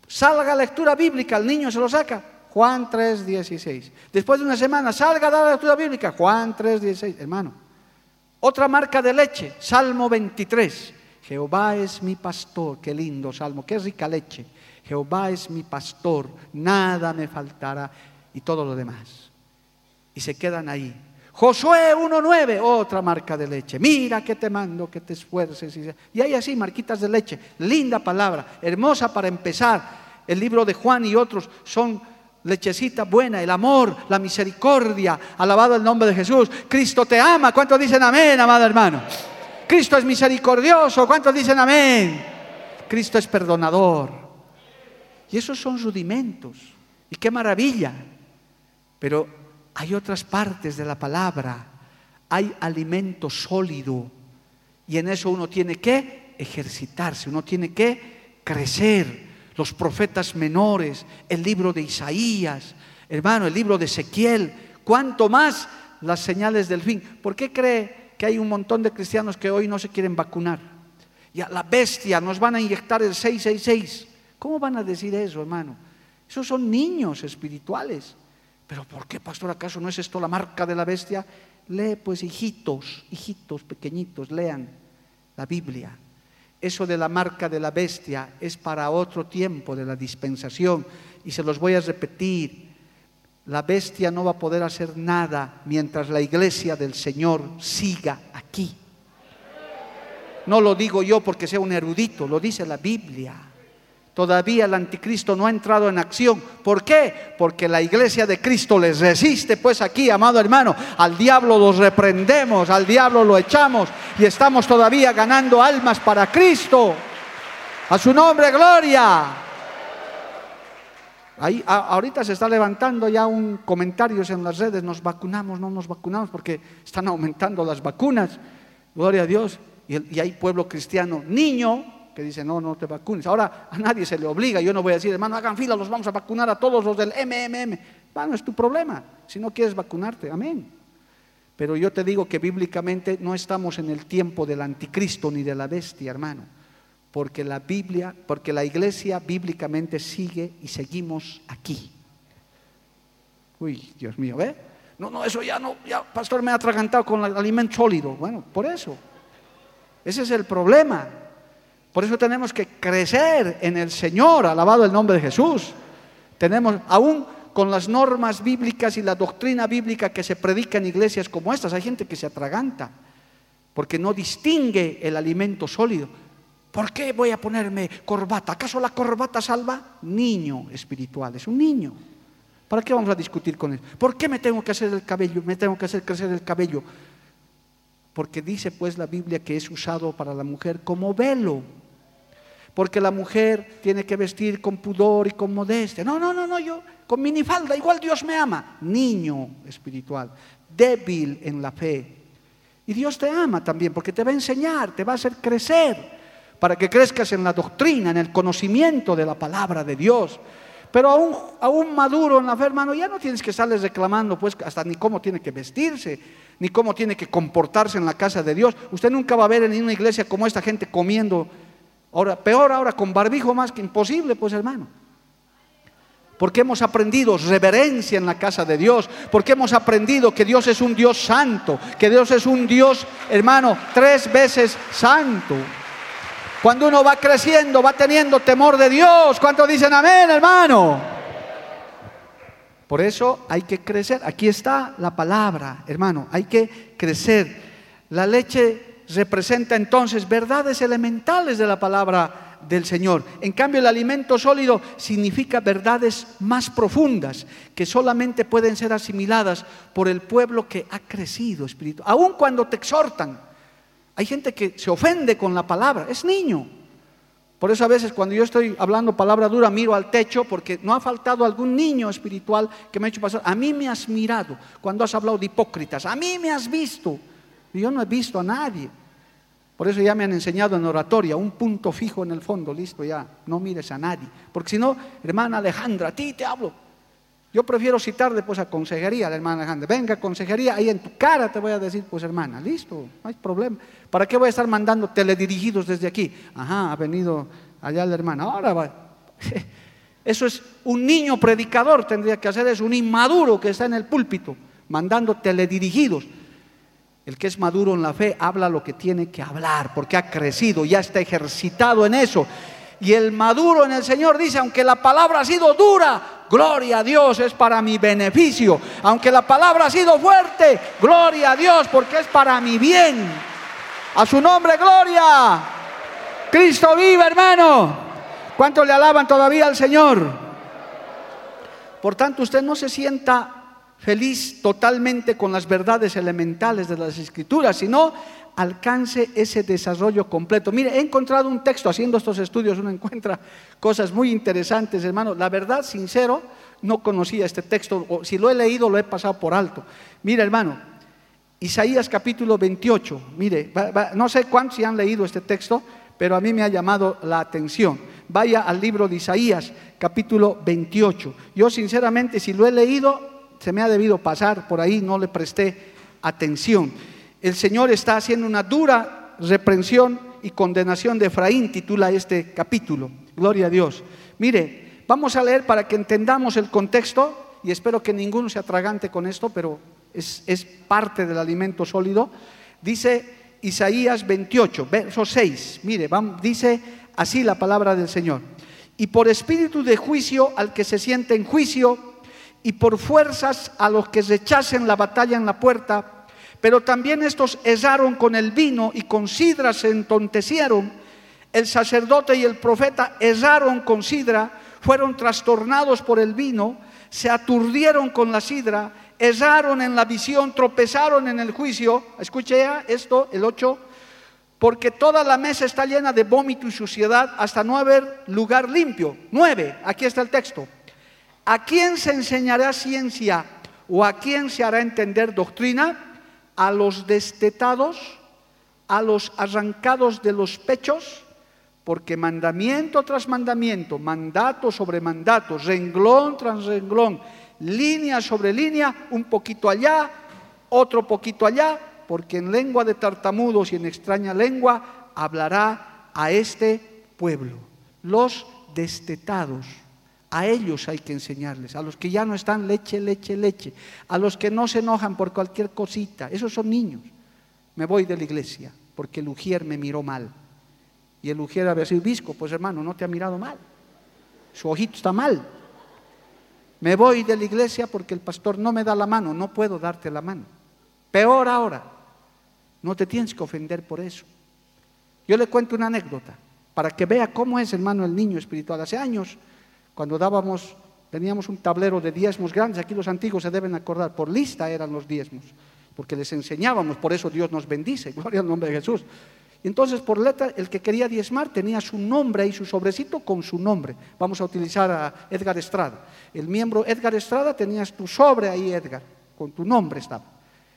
Salga lectura bíblica, el niño se lo saca. Juan 3:16. Después de una semana, salga a dar la lectura bíblica. Juan 3:16. Hermano, otra marca de leche, Salmo 23. Jehová es mi pastor, qué lindo salmo, qué rica leche. Jehová es mi pastor, nada me faltará y todo lo demás. Y se quedan ahí. Josué 1.9, otra marca de leche. Mira que te mando, que te esfuerces. Y hay así, marquitas de leche. Linda palabra, hermosa para empezar. El libro de Juan y otros son lechecita buena, el amor, la misericordia. Alabado el nombre de Jesús. Cristo te ama. ¿Cuántos dicen amén, amado hermano? Cristo es misericordioso. ¿Cuántos dicen amén? Cristo es perdonador. Y esos son rudimentos. Y qué maravilla. Pero hay otras partes de la palabra. Hay alimento sólido. Y en eso uno tiene que ejercitarse, uno tiene que crecer los profetas menores, el libro de Isaías, hermano, el libro de Ezequiel, cuanto más las señales del fin. ¿Por qué cree que hay un montón de cristianos que hoy no se quieren vacunar? Y a la bestia nos van a inyectar el 666. ¿Cómo van a decir eso, hermano? Esos son niños espirituales. Pero ¿por qué, pastor? ¿Acaso no es esto la marca de la bestia? Lee, pues, hijitos, hijitos pequeñitos, lean la Biblia. Eso de la marca de la bestia es para otro tiempo de la dispensación. Y se los voy a repetir. La bestia no va a poder hacer nada mientras la iglesia del Señor siga aquí. No lo digo yo porque sea un erudito, lo dice la Biblia. Todavía el anticristo no ha entrado en acción. ¿Por qué? Porque la iglesia de Cristo les resiste. Pues aquí, amado hermano, al diablo los reprendemos, al diablo lo echamos y estamos todavía ganando almas para Cristo. A su nombre, gloria. Ahí, ahorita se está levantando ya un comentario en las redes, nos vacunamos, no nos vacunamos porque están aumentando las vacunas. Gloria a Dios. Y, y hay pueblo cristiano, niño, que dice, no, no te vacunes. Ahora a nadie se le obliga, yo no voy a decir, hermano, hagan fila, los vamos a vacunar a todos los del MMM. Bueno, es tu problema, si no quieres vacunarte, amén. Pero yo te digo que bíblicamente no estamos en el tiempo del anticristo ni de la bestia, hermano. Porque la Biblia, porque la iglesia bíblicamente sigue y seguimos aquí. Uy, Dios mío, ¿ve? No, no, eso ya no, ya, pastor, me ha atragantado con el alimento sólido. Bueno, por eso. Ese es el problema. Por eso tenemos que crecer en el Señor, alabado el nombre de Jesús. Tenemos, aún con las normas bíblicas y la doctrina bíblica que se predica en iglesias como estas, hay gente que se atraganta porque no distingue el alimento sólido. ¿Por qué voy a ponerme corbata? ¿Acaso la corbata salva? Niño espiritual, es un niño. ¿Para qué vamos a discutir con él? ¿Por qué me tengo que hacer el cabello? Me tengo que hacer crecer el cabello. Porque dice pues la Biblia que es usado para la mujer como velo porque la mujer tiene que vestir con pudor y con modestia. No, no, no, no, yo con minifalda, igual Dios me ama. Niño espiritual, débil en la fe. Y Dios te ama también porque te va a enseñar, te va a hacer crecer, para que crezcas en la doctrina, en el conocimiento de la palabra de Dios. Pero aún, aún maduro en la fe, hermano, ya no tienes que estarles reclamando, pues, hasta ni cómo tiene que vestirse, ni cómo tiene que comportarse en la casa de Dios. Usted nunca va a ver en una iglesia como esta gente comiendo, ahora, peor ahora, con barbijo más que imposible, pues, hermano. Porque hemos aprendido reverencia en la casa de Dios. Porque hemos aprendido que Dios es un Dios santo. Que Dios es un Dios, hermano, tres veces santo. Cuando uno va creciendo, va teniendo temor de Dios. ¿Cuántos dicen amén, hermano? Por eso hay que crecer. Aquí está la palabra, hermano. Hay que crecer. La leche representa entonces verdades elementales de la palabra del Señor. En cambio, el alimento sólido significa verdades más profundas que solamente pueden ser asimiladas por el pueblo que ha crecido espiritual. Aun cuando te exhortan, hay gente que se ofende con la palabra, es niño. Por eso a veces cuando yo estoy hablando palabra dura miro al techo porque no ha faltado algún niño espiritual que me ha hecho pasar. A mí me has mirado cuando has hablado de hipócritas, a mí me has visto. Yo no he visto a nadie. Por eso ya me han enseñado en oratoria, un punto fijo en el fondo, listo ya, no mires a nadie. Porque si no, hermana Alejandra, a ti te hablo. Yo prefiero citarle pues a consejería, la hermana Alejandra. Venga, consejería, ahí en tu cara te voy a decir, pues hermana, listo, no hay problema. ¿Para qué voy a estar mandando teledirigidos desde aquí? Ajá, ha venido allá la hermana. Ahora va. Eso es un niño predicador, tendría que hacer es un inmaduro que está en el púlpito, mandando teledirigidos. El que es maduro en la fe habla lo que tiene que hablar, porque ha crecido, ya está ejercitado en eso. Y el maduro en el Señor dice, aunque la palabra ha sido dura, gloria a Dios, es para mi beneficio. Aunque la palabra ha sido fuerte, gloria a Dios, porque es para mi bien. A su nombre, gloria. Cristo vive, hermano. ¿Cuánto le alaban todavía al Señor? Por tanto, usted no se sienta feliz totalmente con las verdades elementales de las escrituras, sino alcance ese desarrollo completo. Mire, he encontrado un texto, haciendo estos estudios uno encuentra cosas muy interesantes, hermano. La verdad, sincero, no conocía este texto, o si lo he leído lo he pasado por alto. Mire, hermano, Isaías capítulo 28, mire, no sé cuántos han leído este texto, pero a mí me ha llamado la atención. Vaya al libro de Isaías capítulo 28. Yo sinceramente, si lo he leído, se me ha debido pasar por ahí, no le presté atención el Señor está haciendo una dura reprensión y condenación de Efraín, titula este capítulo. Gloria a Dios. Mire, vamos a leer para que entendamos el contexto y espero que ninguno se atragante con esto, pero es, parte del alimento sólido. Dice Isaías 28, verso 6. Mire, dice así la palabra del Señor. Y por espíritu de juicio al que se siente en juicio, y por fuerzas a los que rechacen la batalla en la puerta, pero también estos erraron con el vino y con sidra se entontecieron. El sacerdote y el profeta erraron con sidra, fueron trastornados por el vino, se aturdieron con la sidra, erraron en la visión, tropezaron en el juicio. Escuche ya esto, el 8. Porque toda la mesa está llena de vómito y suciedad hasta no haber lugar limpio. 9. Aquí está el texto. ¿A quién se enseñará ciencia o a quién se hará entender doctrina? a los destetados, a los arrancados de los pechos, porque mandamiento tras mandamiento, mandato sobre mandato, renglón tras renglón, línea sobre línea, un poquito allá, otro poquito allá, porque en lengua de tartamudos y en extraña lengua hablará a este pueblo, los destetados. A ellos hay que enseñarles, a los que ya no están leche, leche, leche, a los que no se enojan por cualquier cosita, esos son niños. Me voy de la iglesia porque el ujier me miró mal. Y el ujier había sido visco, pues hermano, no te ha mirado mal. Su ojito está mal. Me voy de la iglesia porque el pastor no me da la mano, no puedo darte la mano. Peor ahora, no te tienes que ofender por eso. Yo le cuento una anécdota para que vea cómo es, hermano, el niño espiritual. Hace años cuando dábamos, teníamos un tablero de diezmos grandes, aquí los antiguos se deben acordar, por lista eran los diezmos, porque les enseñábamos, por eso Dios nos bendice, gloria al nombre de Jesús. Y entonces por letra, el que quería diezmar tenía su nombre y su sobrecito con su nombre. Vamos a utilizar a Edgar Estrada. El miembro Edgar Estrada tenías tu sobre ahí, Edgar, con tu nombre estaba.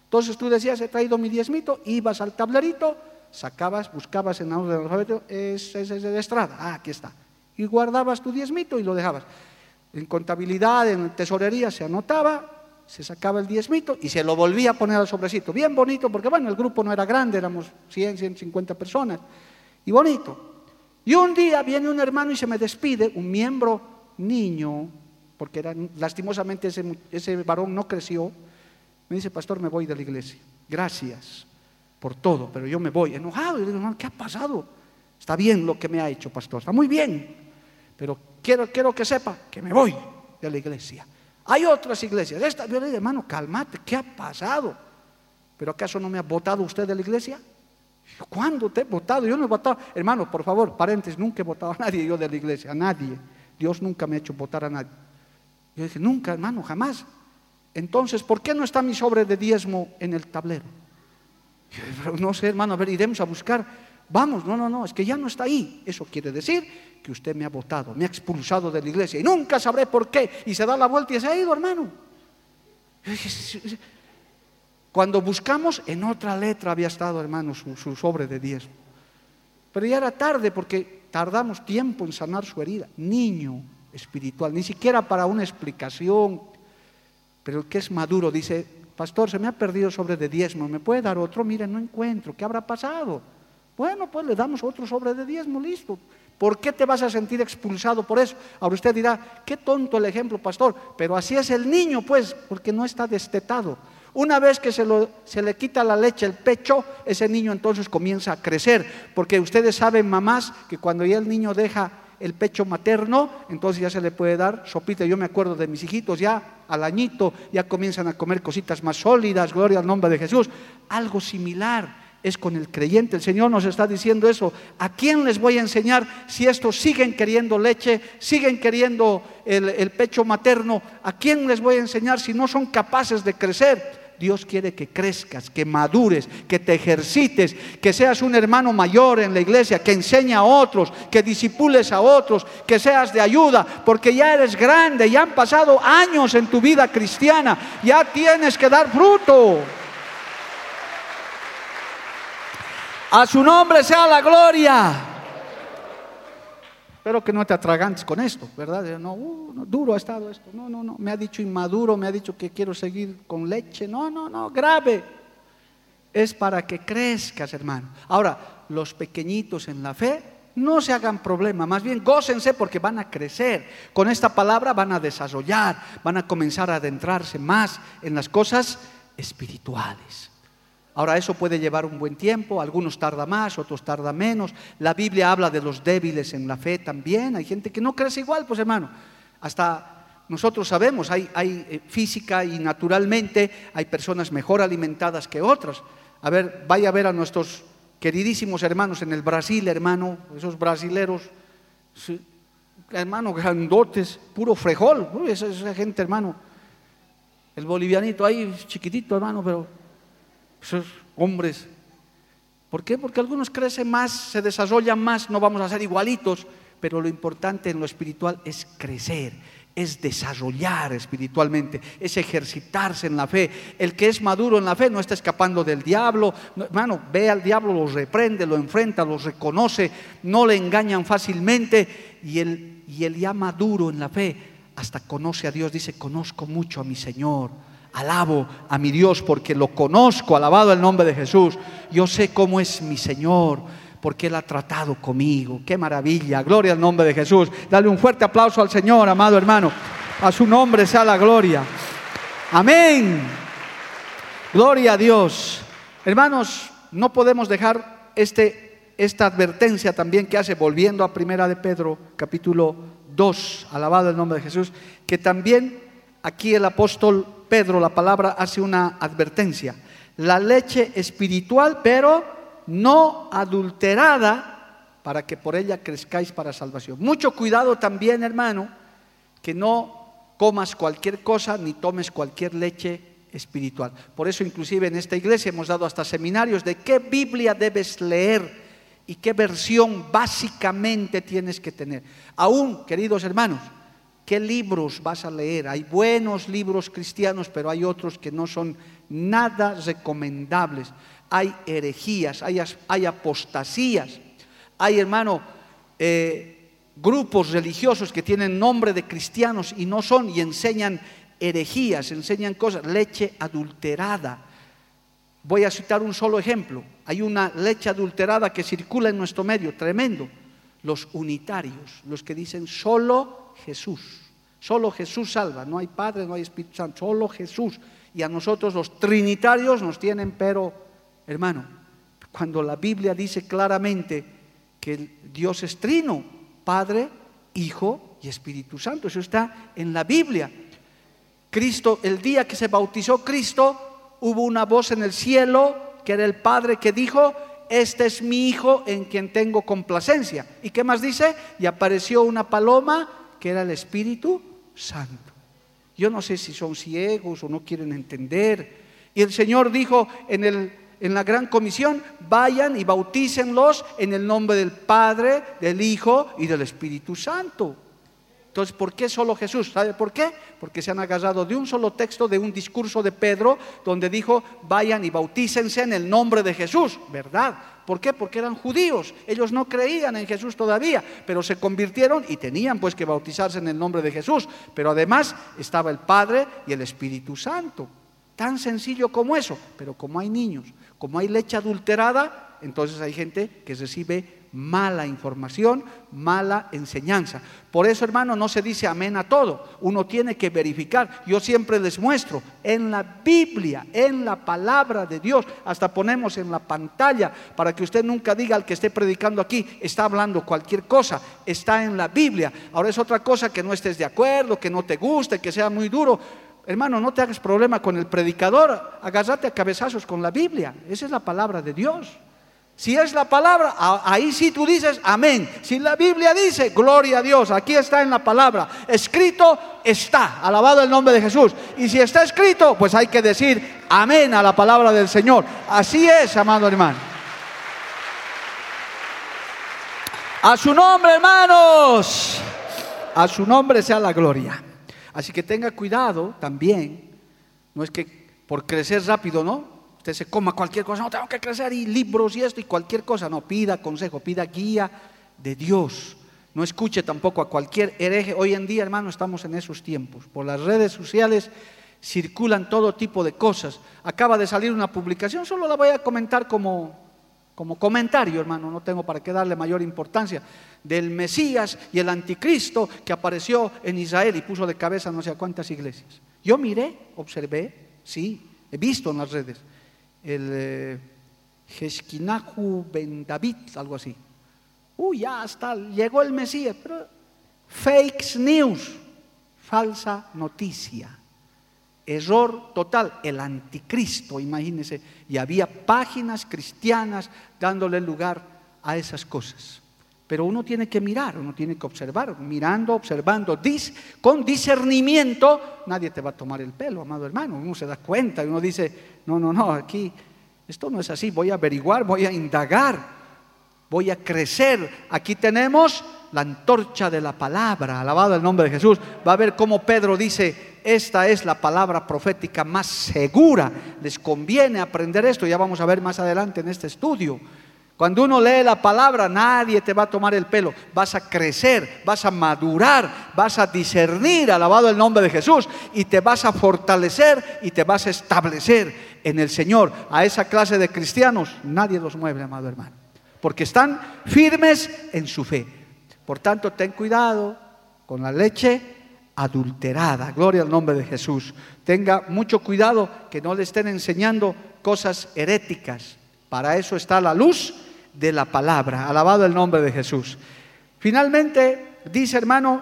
Entonces tú decías, he traído mi diezmito, ibas al tablerito, sacabas, buscabas en el alfabeto, es, es, es de Estrada, ah, aquí está y guardabas tu diezmito y lo dejabas. En contabilidad, en tesorería se anotaba, se sacaba el diezmito y se lo volvía a poner al sobrecito. Bien bonito, porque bueno, el grupo no era grande, éramos 100, 150 personas. Y bonito. Y un día viene un hermano y se me despide, un miembro niño, porque era, lastimosamente ese, ese varón no creció. Me dice, pastor, me voy de la iglesia. Gracias por todo, pero yo me voy enojado. Y digo, hermano, ¿qué ha pasado? Está bien lo que me ha hecho, pastor, está muy bien. Pero quiero, quiero que sepa que me voy de la iglesia. Hay otras iglesias. Esta, yo le digo, hermano, cálmate, ¿qué ha pasado? ¿Pero acaso no me ha votado usted de la iglesia? ¿Cuándo te he votado? Yo no he votado. Hermano, por favor, paréntesis, nunca he votado a nadie yo de la iglesia, a nadie. Dios nunca me ha hecho votar a nadie. Yo dije, nunca, hermano, jamás. Entonces, ¿por qué no está mi sobre de diezmo en el tablero? no sé, hermano, a ver, iremos a buscar. Vamos, no, no, no, es que ya no está ahí. Eso quiere decir que usted me ha votado, me ha expulsado de la iglesia y nunca sabré por qué. Y se da la vuelta y se ha ido, hermano. Cuando buscamos, en otra letra había estado, hermano, su, sobre de diezmo. Pero ya era tarde porque tardamos tiempo en sanar su herida. Niño espiritual, ni siquiera para una explicación. Pero el que es maduro dice, pastor, se me ha perdido sobre de diezmo, ¿me puede dar otro? Mire, no encuentro, ¿qué habrá pasado? Bueno, pues le damos otro sobre de diezmo, listo. ¿Por qué te vas a sentir expulsado por eso? Ahora usted dirá, qué tonto el ejemplo, pastor, pero así es el niño, pues, porque no está destetado. Una vez que se, le quita la leche el pecho, ese niño entonces comienza a crecer, porque ustedes saben, mamás, que cuando ya el niño deja el pecho materno, entonces ya se le puede dar sopita. Yo me acuerdo de mis hijitos, ya al añito, ya comienzan a comer cositas más sólidas, gloria al nombre de Jesús. Algo similar es con el creyente. El Señor nos está diciendo eso. ¿A quién les voy a enseñar si estos siguen queriendo leche, siguen queriendo el, pecho materno? ¿A quién les voy a enseñar si no son capaces de crecer? Dios quiere que crezcas, que madures, que te ejercites, que seas un hermano mayor en la iglesia, que enseñe a otros, que disipules a otros, que seas de ayuda, porque ya eres grande, ya han pasado años en tu vida cristiana, ya tienes que dar fruto. A su nombre sea la gloria. Espero que no te atragantes con esto, ¿verdad? Uh, no, duro ha estado esto. No, no, no. Me ha dicho inmaduro, me ha dicho que quiero seguir con leche. No, no, no, grave. Es para que crezcas, hermano. Ahora, los pequeñitos en la fe no se hagan problema, más bien gócense porque van a crecer. Con esta palabra van a desarrollar, van a comenzar a adentrarse más en las cosas espirituales. Ahora, eso puede llevar un buen tiempo, algunos tarda más, otros tarda menos. La Biblia habla de los débiles en la fe también. Hay gente que no crece igual, pues hermano. Hasta nosotros sabemos, hay, eh, física y naturalmente hay personas mejor alimentadas que otras. A ver, vaya a ver a nuestros queridísimos hermanos en el Brasil, hermano, esos brasileros, hermano, grandotes, puro frejol, esa gente, hermano. El bolivianito ahí, chiquitito, hermano, pero esos hombres. ¿Por qué? Porque algunos crecen más, se desarrollan más, no vamos a ser igualitos, pero lo importante en lo espiritual es crecer, es desarrollar espiritualmente, es ejercitarse en la fe. El que es maduro en la fe no está escapando del diablo. hermano, ve al diablo, lo reprende, lo enfrenta, lo reconoce, no le engañan fácilmente. Y el, y el ya maduro en la fe hasta conoce a Dios, dice, conozco mucho a mi Señor Alabo a mi Dios porque lo conozco, alabado el nombre de Jesús. Yo sé cómo es mi Señor, porque Él ha tratado conmigo. Qué maravilla, gloria al nombre de Jesús. Dale un fuerte aplauso al Señor, amado hermano. A su nombre sea la gloria. Amén. Gloria a Dios. Hermanos, no podemos dejar este, esta advertencia también que hace, volviendo a Primera de Pedro, capítulo 2, alabado el nombre de Jesús, que también aquí el apóstol Pedro, la palabra hace una advertencia. La leche espiritual, pero no adulterada, para que por ella crezcáis para salvación. Mucho cuidado también, hermano, que no comas cualquier cosa ni tomes cualquier leche espiritual. Por eso inclusive en esta iglesia hemos dado hasta seminarios de qué Biblia debes leer y qué versión básicamente tienes que tener. Aún, queridos hermanos, ¿Qué libros vas a leer? Hay buenos libros cristianos, pero hay otros que no son nada recomendables. Hay herejías, hay, apostasías. Hay, hermano, eh, grupos religiosos que tienen nombre de cristianos y no son y enseñan herejías, enseñan cosas, leche adulterada. Voy a citar un solo ejemplo. Hay una leche adulterada que circula en nuestro medio, tremendo. Los unitarios, los que dicen solo Jesús. Solo Jesús salva, no hay Padre, no hay Espíritu Santo, solo Jesús. Y a nosotros los trinitarios nos tienen, pero, hermano, cuando la Biblia dice claramente que Dios es trino, Padre, Hijo y Espíritu Santo, eso está en la Biblia. Cristo, el día que se bautizó Cristo, hubo una voz en el cielo que era el Padre que dijo, este es mi Hijo en quien tengo complacencia. ¿Y qué más dice? Y apareció una paloma que era el Espíritu Santo. Yo no sé si son ciegos o no quieren entender. Y el Señor dijo en, el, en la gran comisión, vayan y bautícenlos en el nombre del Padre, del Hijo y del Espíritu Santo. Entonces, ¿por qué solo Jesús? ¿Sabe por qué? Porque se han agarrado de un solo texto, de un discurso de Pedro, donde dijo, vayan y bautícense en el nombre de Jesús, ¿verdad? ¿Por qué? Porque eran judíos, ellos no creían en Jesús todavía, pero se convirtieron y tenían pues que bautizarse en el nombre de Jesús, pero además estaba el Padre y el Espíritu Santo. Tan sencillo como eso, pero como hay niños, como hay leche adulterada, entonces hay gente que recibe mala información, mala enseñanza. Por eso, hermano, no se dice amén a todo. Uno tiene que verificar. Yo siempre les muestro en la Biblia, en la palabra de Dios, hasta ponemos en la pantalla para que usted nunca diga al que esté predicando aquí, está hablando cualquier cosa, está en la Biblia. Ahora es otra cosa que no estés de acuerdo, que no te guste, que sea muy duro. Hermano, no te hagas problema con el predicador, agárrate a cabezazos con la Biblia. Esa es la palabra de Dios. Si es la palabra, ahí sí tú dices amén. Si la Biblia dice, gloria a Dios, aquí está en la palabra. Escrito está, alabado el nombre de Jesús. Y si está escrito, pues hay que decir amén a la palabra del Señor. Así es, amado hermano. A su nombre, hermanos. A su nombre sea la gloria. Así que tenga cuidado también. No es que por crecer rápido, ¿no? Usted se coma cualquier cosa, no tengo que crecer y libros y esto y cualquier cosa, no, pida consejo, pida guía de Dios. No escuche tampoco a cualquier hereje. Hoy en día, hermano, estamos en esos tiempos. Por las redes sociales circulan todo tipo de cosas. Acaba de salir una publicación, solo la voy a comentar como, como comentario, hermano, no tengo para qué darle mayor importancia, del Mesías y el anticristo que apareció en Israel y puso de cabeza no sé cuántas iglesias. Yo miré, observé, sí, he visto en las redes el eh, Ben David, algo así. Uy, ya está, llegó el Mesías, pero fake news, falsa noticia, error total, el anticristo, imagínense, y había páginas cristianas dándole lugar a esas cosas. Pero uno tiene que mirar, uno tiene que observar, mirando, observando, con discernimiento, nadie te va a tomar el pelo, amado hermano. Uno se da cuenta y uno dice, no, no, no, aquí esto no es así, voy a averiguar, voy a indagar, voy a crecer. Aquí tenemos la antorcha de la palabra, alabado el nombre de Jesús. Va a ver cómo Pedro dice, esta es la palabra profética más segura. Les conviene aprender esto, ya vamos a ver más adelante en este estudio. Cuando uno lee la palabra, nadie te va a tomar el pelo. Vas a crecer, vas a madurar, vas a discernir, alabado el nombre de Jesús, y te vas a fortalecer y te vas a establecer en el Señor. A esa clase de cristianos nadie los mueve, amado hermano, porque están firmes en su fe. Por tanto, ten cuidado con la leche adulterada. Gloria al nombre de Jesús. Tenga mucho cuidado que no le estén enseñando cosas heréticas. Para eso está la luz de la palabra. Alabado el nombre de Jesús. Finalmente, dice hermano,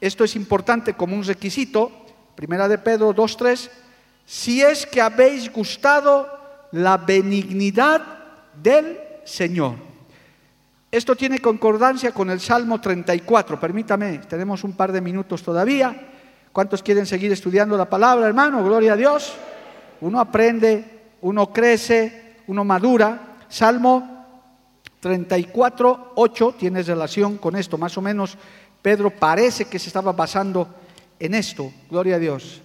esto es importante como un requisito, primera de Pedro 2.3, si es que habéis gustado la benignidad del Señor. Esto tiene concordancia con el Salmo 34. Permítame, tenemos un par de minutos todavía. ¿Cuántos quieren seguir estudiando la palabra, hermano? Gloria a Dios. Uno aprende, uno crece, uno madura. Salmo 34, 8 tiene relación con esto, más o menos Pedro parece que se estaba basando en esto, gloria a Dios.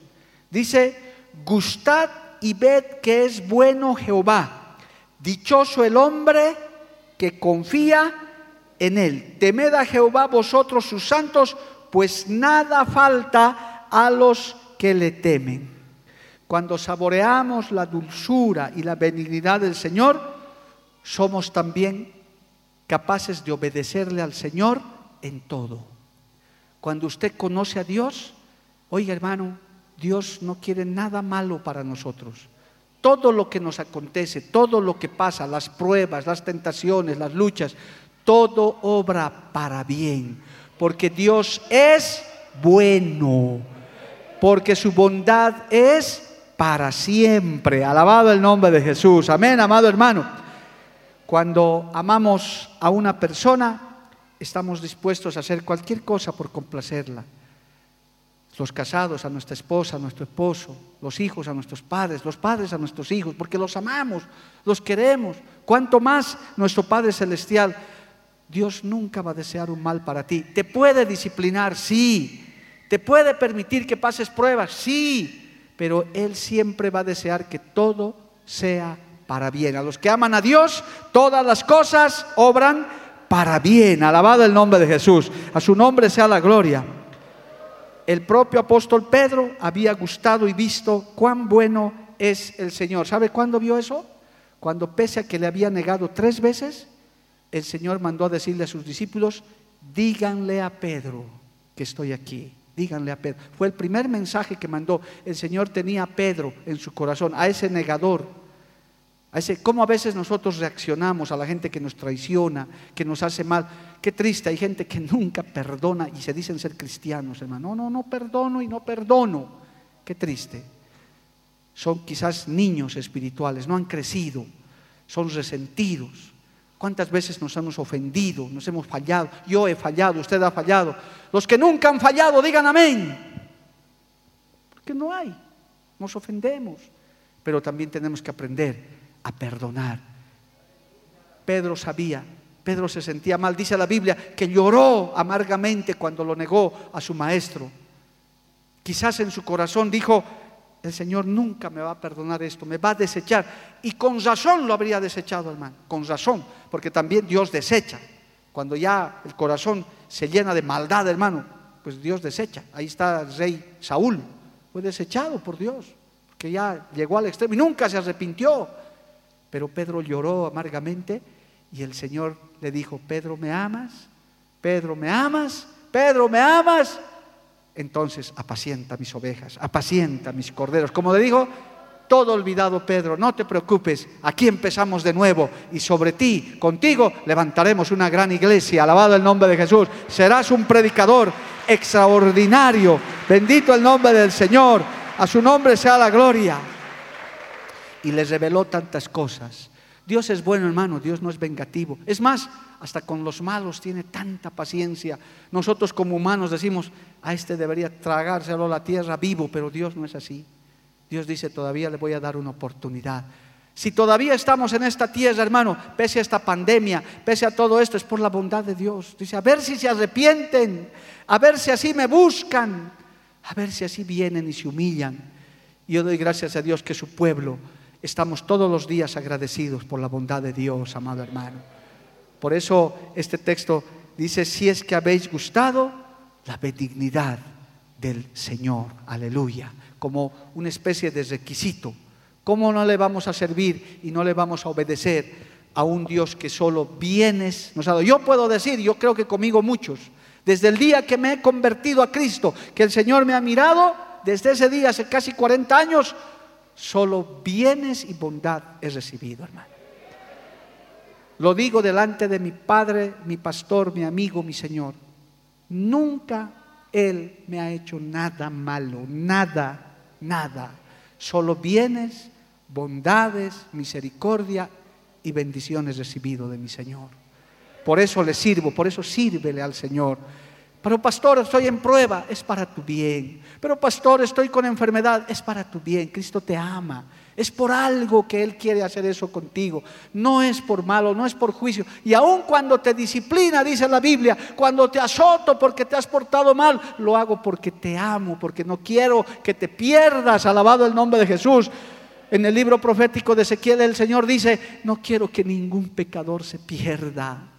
Dice, gustad y ved que es bueno Jehová, dichoso el hombre que confía en él. Temed a Jehová vosotros sus santos, pues nada falta a los que le temen. Cuando saboreamos la dulzura y la benignidad del Señor, somos también capaces de obedecerle al Señor en todo. Cuando usted conoce a Dios, oiga hermano, Dios no quiere nada malo para nosotros. Todo lo que nos acontece, todo lo que pasa, las pruebas, las tentaciones, las luchas, todo obra para bien, porque Dios es bueno, porque su bondad es para siempre. Alabado el nombre de Jesús. Amén, amado hermano. Cuando amamos a una persona, estamos dispuestos a hacer cualquier cosa por complacerla. Los casados a nuestra esposa, a nuestro esposo, los hijos a nuestros padres, los padres a nuestros hijos, porque los amamos, los queremos. Cuanto más nuestro Padre Celestial Dios nunca va a desear un mal para ti. Te puede disciplinar, sí. Te puede permitir que pases pruebas, sí. Pero Él siempre va a desear que todo sea para bien. A los que aman a Dios, todas las cosas obran para bien. Alabado el nombre de Jesús. A su nombre sea la gloria. El propio apóstol Pedro había gustado y visto cuán bueno es el Señor. ¿Sabe cuándo vio eso? Cuando pese a que le había negado tres veces, el Señor mandó a decirle a sus discípulos, díganle a Pedro que estoy aquí. Díganle a Pedro. Fue el primer mensaje que mandó. El Señor tenía a Pedro en su corazón, a ese negador. A ese, ¿Cómo a veces nosotros reaccionamos a la gente que nos traiciona, que nos hace mal? Qué triste, hay gente que nunca perdona y se dicen ser cristianos, hermano. No, no, no perdono y no perdono. Qué triste. Son quizás niños espirituales, no han crecido, son resentidos. ¿Cuántas veces nos hemos ofendido, nos hemos fallado? Yo he fallado, usted ha fallado. Los que nunca han fallado, digan amén. Porque no hay, nos ofendemos. Pero también tenemos que aprender a perdonar. Pedro sabía, Pedro se sentía mal. Dice la Biblia que lloró amargamente cuando lo negó a su maestro. Quizás en su corazón dijo, el Señor nunca me va a perdonar esto, me va a desechar. Y con razón lo habría desechado, hermano, con razón, porque también Dios desecha. Cuando ya el corazón se llena de maldad, hermano, pues Dios desecha. Ahí está el rey Saúl, fue desechado por Dios, porque ya llegó al extremo y nunca se arrepintió. Pero Pedro lloró amargamente y el Señor le dijo, Pedro, ¿me amas? Pedro, ¿me amas? Pedro, ¿me amas? entonces apacienta mis ovejas, apacienta mis corderos. Como le digo, todo olvidado Pedro, no te preocupes, aquí empezamos de nuevo y sobre ti, contigo, levantaremos una gran iglesia, alabado el nombre de Jesús, serás un predicador extraordinario, bendito el nombre del Señor, a su nombre sea la gloria. Y les reveló tantas cosas. Dios es bueno, hermano, Dios no es vengativo. Es más, hasta con los malos tiene tanta paciencia. Nosotros como humanos decimos, a este debería tragárselo la tierra vivo, pero Dios no es así. Dios dice, todavía le voy a dar una oportunidad. Si todavía estamos en esta tierra, hermano, pese a esta pandemia, pese a todo esto, es por la bondad de Dios. Dice, a ver si se arrepienten, a ver si así me buscan, a ver si así vienen y se humillan. Y yo doy gracias a Dios que su pueblo estamos todos los días agradecidos por la bondad de Dios, amado hermano. Por eso este texto dice, si es que habéis gustado la benignidad del Señor, aleluya, como una especie de requisito. ¿Cómo no le vamos a servir y no le vamos a obedecer a un Dios que solo bienes nos ha dado? Yo puedo decir, yo creo que conmigo muchos, desde el día que me he convertido a Cristo, que el Señor me ha mirado, desde ese día, hace casi 40 años, solo bienes y bondad he recibido, hermano. Lo digo delante de mi Padre, mi pastor, mi amigo, mi Señor. Nunca Él me ha hecho nada malo, nada, nada. Solo bienes, bondades, misericordia y bendiciones recibido de mi Señor. Por eso le sirvo, por eso sírvele al Señor. Pero pastor, estoy en prueba, es para tu bien. Pero pastor, estoy con enfermedad, es para tu bien. Cristo te ama. Es por algo que Él quiere hacer eso contigo. No es por malo, no es por juicio. Y aun cuando te disciplina, dice la Biblia, cuando te azoto porque te has portado mal, lo hago porque te amo, porque no quiero que te pierdas. Alabado el nombre de Jesús. En el libro profético de Ezequiel el Señor dice, no quiero que ningún pecador se pierda.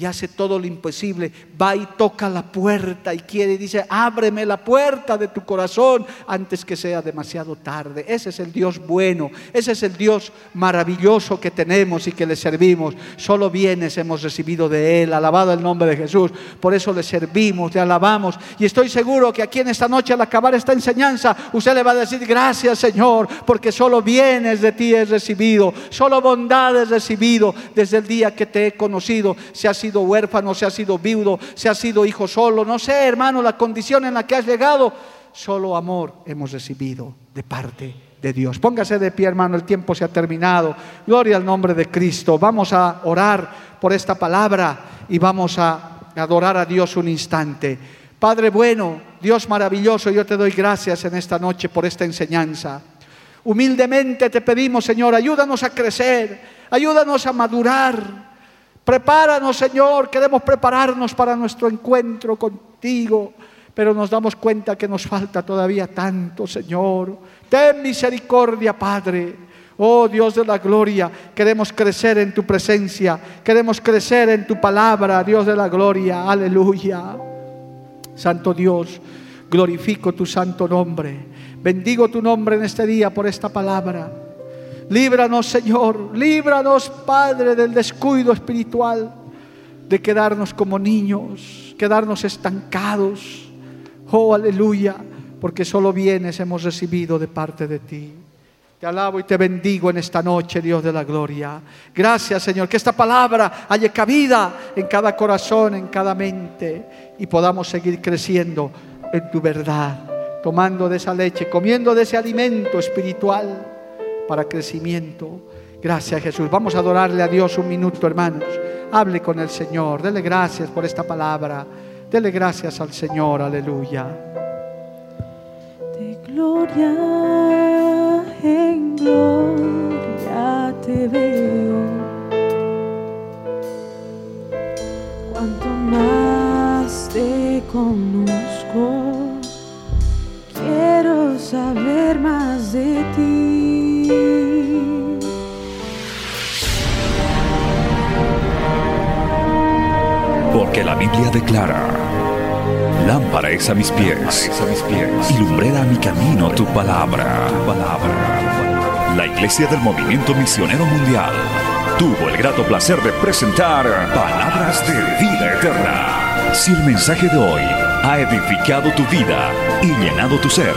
Y hace todo lo imposible. Va y toca la puerta y quiere y dice, ábreme la puerta de tu corazón antes que sea demasiado tarde. Ese es el Dios bueno, ese es el Dios maravilloso que tenemos y que le servimos. Solo bienes hemos recibido de Él, alabado el nombre de Jesús. Por eso le servimos, le alabamos. Y estoy seguro que aquí en esta noche al acabar esta enseñanza, usted le va a decir, gracias Señor, porque solo bienes de ti he recibido, solo bondades he recibido desde el día que te he conocido. Se ha sido huérfano, se ha sido viudo, se ha sido hijo solo, no sé, hermano, la condición en la que has llegado, solo amor hemos recibido de parte de Dios. Póngase de pie, hermano, el tiempo se ha terminado. Gloria al nombre de Cristo. Vamos a orar por esta palabra y vamos a adorar a Dios un instante. Padre bueno, Dios maravilloso, yo te doy gracias en esta noche por esta enseñanza. Humildemente te pedimos, Señor, ayúdanos a crecer, ayúdanos a madurar. Prepáranos, Señor, queremos prepararnos para nuestro encuentro contigo, pero nos damos cuenta que nos falta todavía tanto, Señor. Ten misericordia, Padre. Oh Dios de la gloria, queremos crecer en tu presencia, queremos crecer en tu palabra, Dios de la gloria, aleluya. Santo Dios, glorifico tu santo nombre, bendigo tu nombre en este día por esta palabra. Líbranos, Señor, líbranos, Padre, del descuido espiritual, de quedarnos como niños, quedarnos estancados. Oh, aleluya, porque solo bienes hemos recibido de parte de ti. Te alabo y te bendigo en esta noche, Dios de la gloria. Gracias, Señor, que esta palabra haya cabida en cada corazón, en cada mente, y podamos seguir creciendo en tu verdad, tomando de esa leche, comiendo de ese alimento espiritual para crecimiento. Gracias Jesús. Vamos a adorarle a Dios un minuto, hermanos. Hable con el Señor. Dele gracias por esta palabra. Dele gracias al Señor. Aleluya. De gloria en gloria te veo. Cuanto más te conozco, quiero saber más de ti. Porque la Biblia declara, lámpara es a mis pies, y lumbrera a mi camino tu palabra, tu palabra. La Iglesia del Movimiento Misionero Mundial tuvo el grato placer de presentar Palabras de Vida Eterna. Si el mensaje de hoy ha edificado tu vida y llenado tu ser,